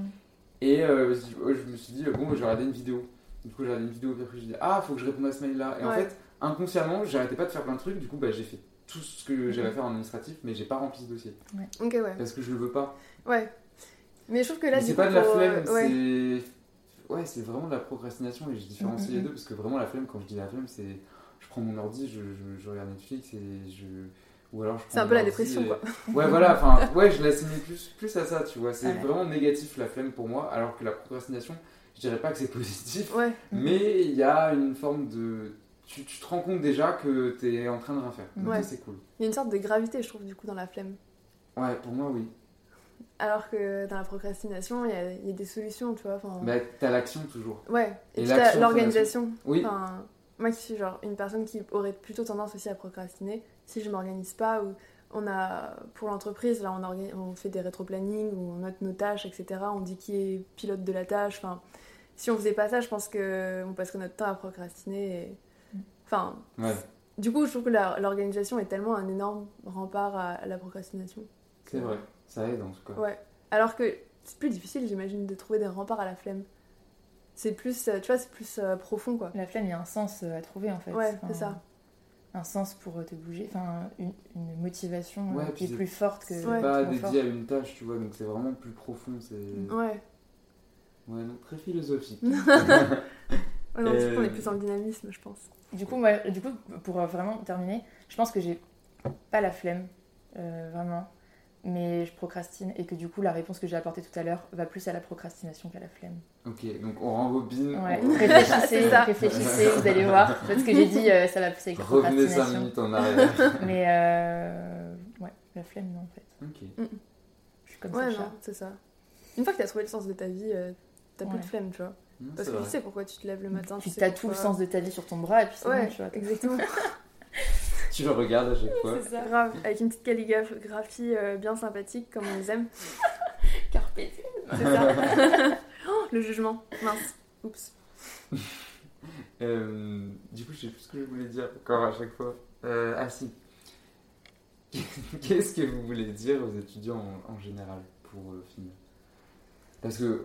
Et euh, je ouais, me suis dit, bon, je vais regarder une vidéo. Du coup, j'ai regardé une vidéo, puis après, je dis, ah, faut que je réponde à ce mail-là. Et en Ouais. fait, inconsciemment, j'arrêtais pas de faire plein de trucs. Du coup, bah, j'ai fait tout ce que j'avais à faire en administratif, mais j'ai pas rempli ce dossier. Ok, ouais. Parce que je le veux pas. Ouais. Mais je trouve que là, c'est pas de la pour, flemme, euh, ouais. c'est. Ouais, c'est vraiment de la procrastination et je différencie Mhm. les deux parce que vraiment la flemme, quand je dis la flemme, c'est. Je prends mon ordi, je, je, je regarde Netflix et je. Ou alors C'est un peu la dépression et- quoi. Ouais, voilà, enfin, ouais, je l'assimile plus, plus à ça, tu vois. C'est Ouais. vraiment négatif la flemme pour moi, alors que la procrastination, je dirais pas que c'est positif, Ouais. mais il y a une forme de. Tu, tu te rends compte déjà que t'es en train de rien faire. Donc Ouais. c'est cool. Il y a une sorte de gravité, je trouve, du coup, dans la flemme. Ouais, pour moi, oui. Alors que dans la procrastination, il y y a des solutions, tu vois. Enfin, Bah, t'as l'action toujours. Ouais. Et, Et puis t'as l'action, l'organisation. Oui, moi qui suis genre une personne qui aurait plutôt tendance aussi à procrastiner, si je m'organise pas ou on a pour l'entreprise là on, fait des rétro-planning où on note nos tâches etc. On dit qui est pilote de la tâche. Enfin, si on faisait pas ça, je pense que on passerait notre temps à procrastiner. et- Enfin, ouais, du coup, je trouve que l'organisation est tellement un énorme rempart à, la procrastination. c'est vrai. Ça aide en tout cas. Ouais. Alors que c'est plus difficile, j'imagine, de trouver des remparts à la flemme. C'est plus, euh, tu vois, c'est plus euh, profond quoi. La flemme, il y a un sens euh, à trouver, en fait. Ouais, Enfin, c'est ça. Un sens pour euh, te bouger, enfin, une, une motivation euh, Ouais, qui est plus forte que C'est Ouais. pas dédié à une tâche, tu vois, donc c'est vraiment plus profond. C'est. Ouais. Ouais, donc très philosophique. Ouais, non, du coup, on Euh, est plus dans le dynamisme, je pense. Du coup, moi, du coup, pour euh, vraiment terminer, je pense que j'ai pas la flemme, euh, vraiment, mais je procrastine et que du coup, la réponse que j'ai apportée tout à l'heure va plus à la procrastination qu'à la flemme. ok, donc on rembobine. Ouais. on- Réfléchissez, réfléchissez, vous allez voir. Peut-être ce que j'ai dit, euh, ça va plus avec la Revenez 5 procrastination. minutes en arrière. Mais euh, ouais, la flemme, non, en fait. ok. Je suis comme Ouais, ça, non, chat. c'est ça. Une fois que t'as trouvé le sens de ta vie, euh, t'as plus Ouais. de flemme, tu vois. Non, Parce que vrai. tu sais pourquoi tu te lèves le matin. Puis tu sais t'as tout le sens de ta vie sur ton bras et puis c'est Ouais, bon, tu vois. exactement. Tu le regardes à chaque fois. C'est ça. Grave, avec une petite calligraphie euh, bien sympathique, comme on les aime. Carpe diem. C'est ça. Oh, le jugement. Mince. Oups. Euh, du coup, je sais plus ce que je voulais dire encore à chaque fois. Euh, ah si. Qu'est-ce que vous voulez dire aux étudiants en, en général pour euh, finir? Parce que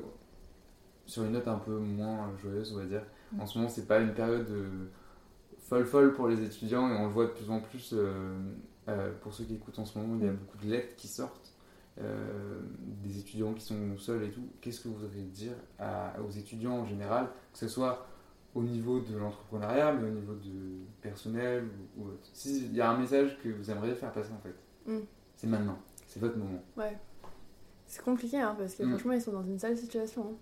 sur une note un peu moins joyeuse, on va dire, en ce moment, c'est pas une période euh, folle folle pour les étudiants et on le voit de plus en plus. euh, euh, pour ceux qui écoutent en ce moment, il y a beaucoup de lettres qui sortent. euh, des étudiants qui sont seuls et tout, qu'est-ce que vous voudriez dire à- aux étudiants en général, que ce soit au niveau de l'entrepreneuriat, mais au niveau de personnel ou, ou autre? S'il y a un message que vous aimeriez faire passer en fait, Mm. c'est maintenant, c'est votre moment. Ouais. C'est compliqué, hein, parce que Mm. franchement, ils sont dans une sale situation.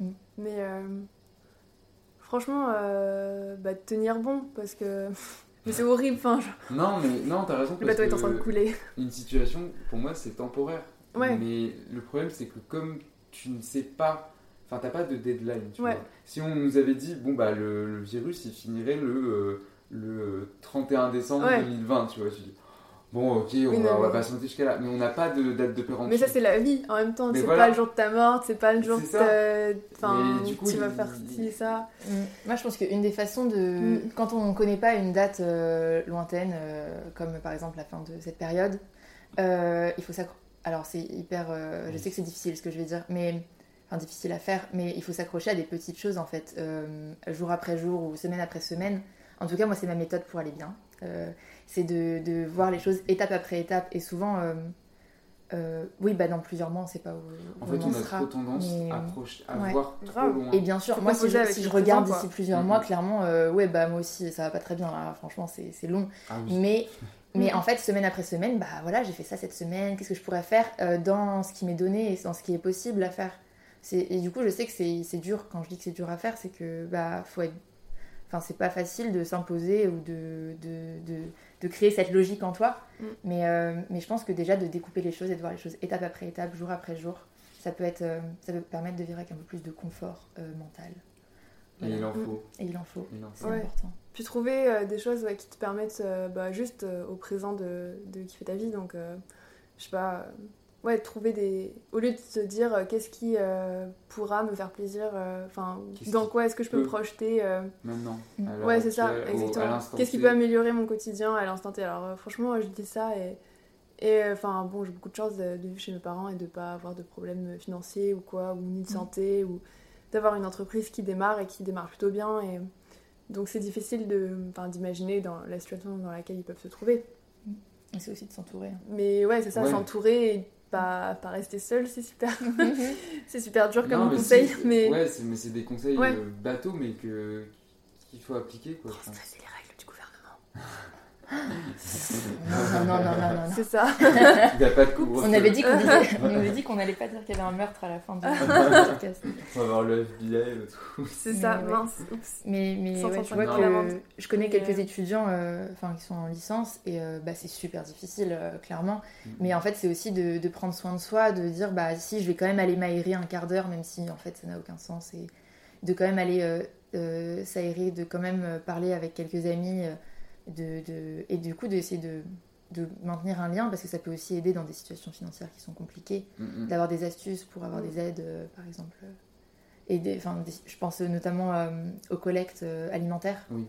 hein. Mm. Mais euh, franchement, euh, bah, tenir bon, parce que. Mais c'est horrible, enfin, genre, Non, mais non, t'as raison. le bateau est en train de couler. Une situation, pour moi, c'est temporaire. Ouais. Mais le problème, c'est que comme tu ne sais pas, enfin, t'as pas de deadline. Tu Ouais. vois. Si on nous avait dit, bon, bah, le, le virus, il finirait le, euh, le 31 décembre Ouais. 2020, tu vois, tu dis, bon, ok, on, Oui, va, non, on va patienter jusqu'à là, mais on n'a pas de date de péremption. Mais ça, c'est la vie en même temps. C'est voilà. pas le jour de ta mort, c'est pas le jour t'as- Enfin, Mais du coup, tu vas il- faire ci, ça. Mm. Moi, je pense qu'une des façons de. Mm. Quand on ne connaît pas une date euh, lointaine, euh, comme par exemple la fin de cette période, euh, il faut s'accrocher. Alors, c'est hyper. euh, je sais que c'est difficile ce que je vais dire, mais. Enfin, difficile à faire, mais il faut s'accrocher à des petites choses en fait, euh, jour après jour ou semaine après semaine. En tout cas, moi, c'est ma méthode pour aller bien. Euh, c'est de, de voir les choses étape après étape. Et souvent, euh, euh, oui, bah dans plusieurs mois, on sait pas où, En où fait, on, a sera. trop tendance mais- à, proche- à Ouais. voir trop Grave. loin. Et bien sûr, moi, si je, si je regarde d'ici plusieurs Mhm. mois, clairement, euh, ouais, bah moi aussi, ça va pas très bien. Là. Franchement, c'est c'est long. Ah oui. Mais, mais en fait, semaine après semaine, bah voilà, j'ai fait ça cette semaine. Qu'est-ce que je pourrais faire euh, dans ce qui m'est donné et dans ce qui est possible à faire? C'est- Et du coup, je sais que c'est c'est dur. Quand je dis que c'est dur à faire, c'est que bah faut être. Enfin, c'est pas facile de s'imposer ou de, de, de, de créer cette logique en toi. Mm. Mais, euh, mais je pense que déjà de découper les choses et de voir les choses étape après étape, jour après jour, ça peut, être, euh, ça peut permettre de vivre avec un peu plus de confort euh, mental. Et il en Mm. faut. Et il en faut. Il en faut. C'est Ouais. important. Puis trouver euh, des choses ouais, qui te permettent euh, bah, juste euh, au présent de, de kiffer ta vie. Donc, euh, je sais pas, euh, ouais, trouver des. Au lieu de se dire euh, qu'est-ce qui euh, pourra me faire plaisir, euh, enfin, dans quoi est-ce que je peux me projeter. euh, Maintenant. Mm. Ouais, c'est ça, exactement. Qu'est-ce qui peut améliorer mon quotidien à l'instant T? Alors, euh, franchement, je dis ça et. Et euh, enfin, bon, j'ai beaucoup de chance de, de vivre chez mes parents et de pas avoir de problèmes financiers ou quoi, ou ni de santé, ou d'avoir une entreprise qui démarre et qui démarre plutôt bien. Et donc, c'est difficile de, enfin, d'imaginer dans la situation dans laquelle ils peuvent se trouver. Et c'est aussi de s'entourer. hein. Mais ouais, c'est ça, Ouais. s'entourer et pas, pas rester seul, c'est super, c'est super dur comme Non, mais conseil. c'est- Mais Ouais, c'est- mais c'est des conseils Ouais. euh, bateaux, mais que qu'il faut appliquer. Quoi. Les règles du gouvernement? Non, non, non, non, non, non. C'est ça. Il n'y a pas de couvre-feu. On avait dit qu'on disait- on avait dit qu'on allait pas dire qu'il y avait un meurtre à la fin du podcast. On va voir le FBI et tout. C'est ça, mince. Oups. Mais, mais ouais, tu vois que je connais quelques euh, étudiants euh, enfin, qui sont en licence et euh, bah, c'est super difficile, euh, clairement. Mhm. Mais en fait, c'est aussi de, de prendre soin de soi, de dire bah si je vais quand même aller m'aérer un quart d'heure, même si en fait ça n'a aucun sens, et de quand même aller euh, euh, s'aérer, de quand même parler avec quelques amis, euh, de, de- et du coup d'essayer de, de maintenir un lien parce que ça peut aussi aider dans des situations financières qui sont compliquées, Mm, mm. d'avoir des astuces pour avoir Mm. des aides, euh, par exemple. euh, Et des, enfin, des- je pense notamment euh, aux collectes euh, alimentaires. Oui.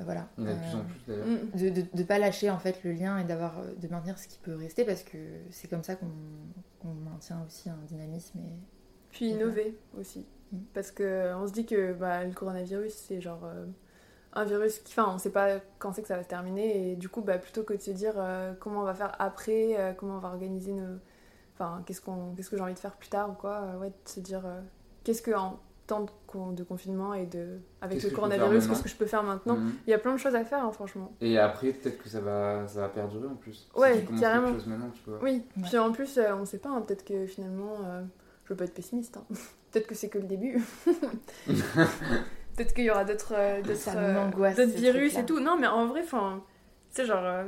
Voilà. Il y en a de plus en plus d'ailleurs. Mm. de, de, de pas lâcher en fait le lien et d'avoir de maintenir ce qui peut rester parce que c'est comme ça qu'on qu'on maintient aussi un dynamisme et Puis innover aussi. Mm. Parce que on se dit que bah, le coronavirus, c'est genre euh, un virus qui. Enfin, on sait pas quand c'est que ça va se terminer. Et du coup, bah, plutôt que de se dire euh, comment on va faire après, euh, comment on va organiser nos. Enfin, qu'est-ce, qu'on, qu'est-ce que j'ai envie de faire plus tard ou quoi, euh, ouais, de se dire euh, qu'est-ce que en temps de, con- de confinement et de. Avec Qu'est-ce le coronavirus, qu'est-ce que je peux faire maintenant? Mm. Il y a plein de choses à faire, hein, franchement. Et après, peut-être que ça va, ça va perdurer en plus. Ouais, si tu carrément. quelque chose maintenant, tu vois. Oui, Ouais. puis en plus, euh, on sait pas, hein, peut-être que finalement, euh, je veux pas être pessimiste, hein. peut-être que c'est que le début. peut-être qu'il y aura d'autres euh, d'autres, euh, m'angoisse, d'autres ce virus et tout. Non, mais en vrai, enfin, tu sais, genre, euh,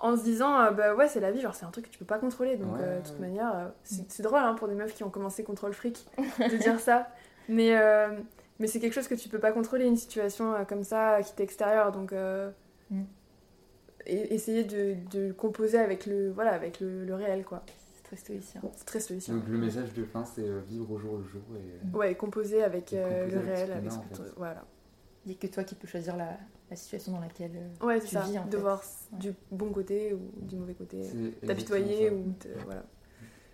en se disant, euh, bah ouais, c'est la vie, genre, c'est un truc que tu peux pas contrôler. Donc, Ouais, euh, de toute manière, euh, c'est drôle hein, pour des meufs qui ont commencé contre le fric de dire ça. Mais, euh, mais c'est quelque chose que tu peux pas contrôler, une situation euh, comme ça qui t'est extérieure. Donc, euh, Mm. et- essayer de, de composer avec le, voilà, avec le, le réel, quoi. C'est très stoïcien. C'est très stoïcien. Donc le message de fin, c'est euh, vivre au jour le jour. Et... Ouais, composer avec Et euh, composer le avec réel, avec ce en que fait. tu- Voilà. Il n'y a que toi qui peux choisir la, la situation dans laquelle euh, Ouais, tu c'est ça. vis en de fait. voir Ouais. du bon côté ou du mauvais côté. T'apitoyer ou te- voilà.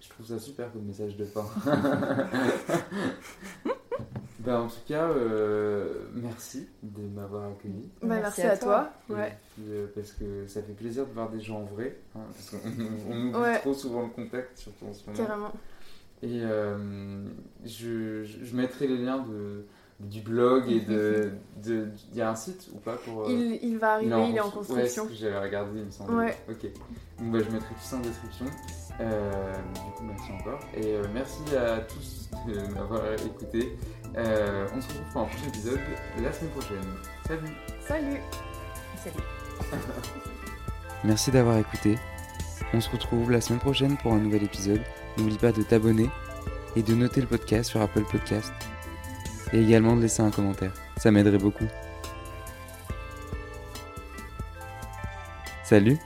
Je trouve ça super comme message de fin. bah, en tout cas, euh, merci de m'avoir accueilli. Bah, Merci merci, à à toi. Ouais. puis, euh, parce que ça fait plaisir de voir des gens en vrai. hein, parce qu'on on oublie Ouais. trop souvent le contact, surtout en ce moment. Carrément. Et euh, je, je, je mettrai les liens de, du blog et de. de- Il y a un site ou pas pour. euh, Il, il va arriver, il est en constru- construction. Ouais, j'avais regardé, il me semble. Ouais. Ok. Donc bah, je mettrai tout ça en description. Euh, du coup, merci encore. Et euh, merci à tous de m'avoir écouté. Euh, on se retrouve pour un prochain épisode la semaine prochaine. Salut Salut Salut. Merci d'avoir écouté. On se retrouve la semaine prochaine pour un nouvel épisode. N'oublie pas de t'abonner et de noter le podcast sur Apple Podcast. Et également de laisser un commentaire. Ça m'aiderait beaucoup. Salut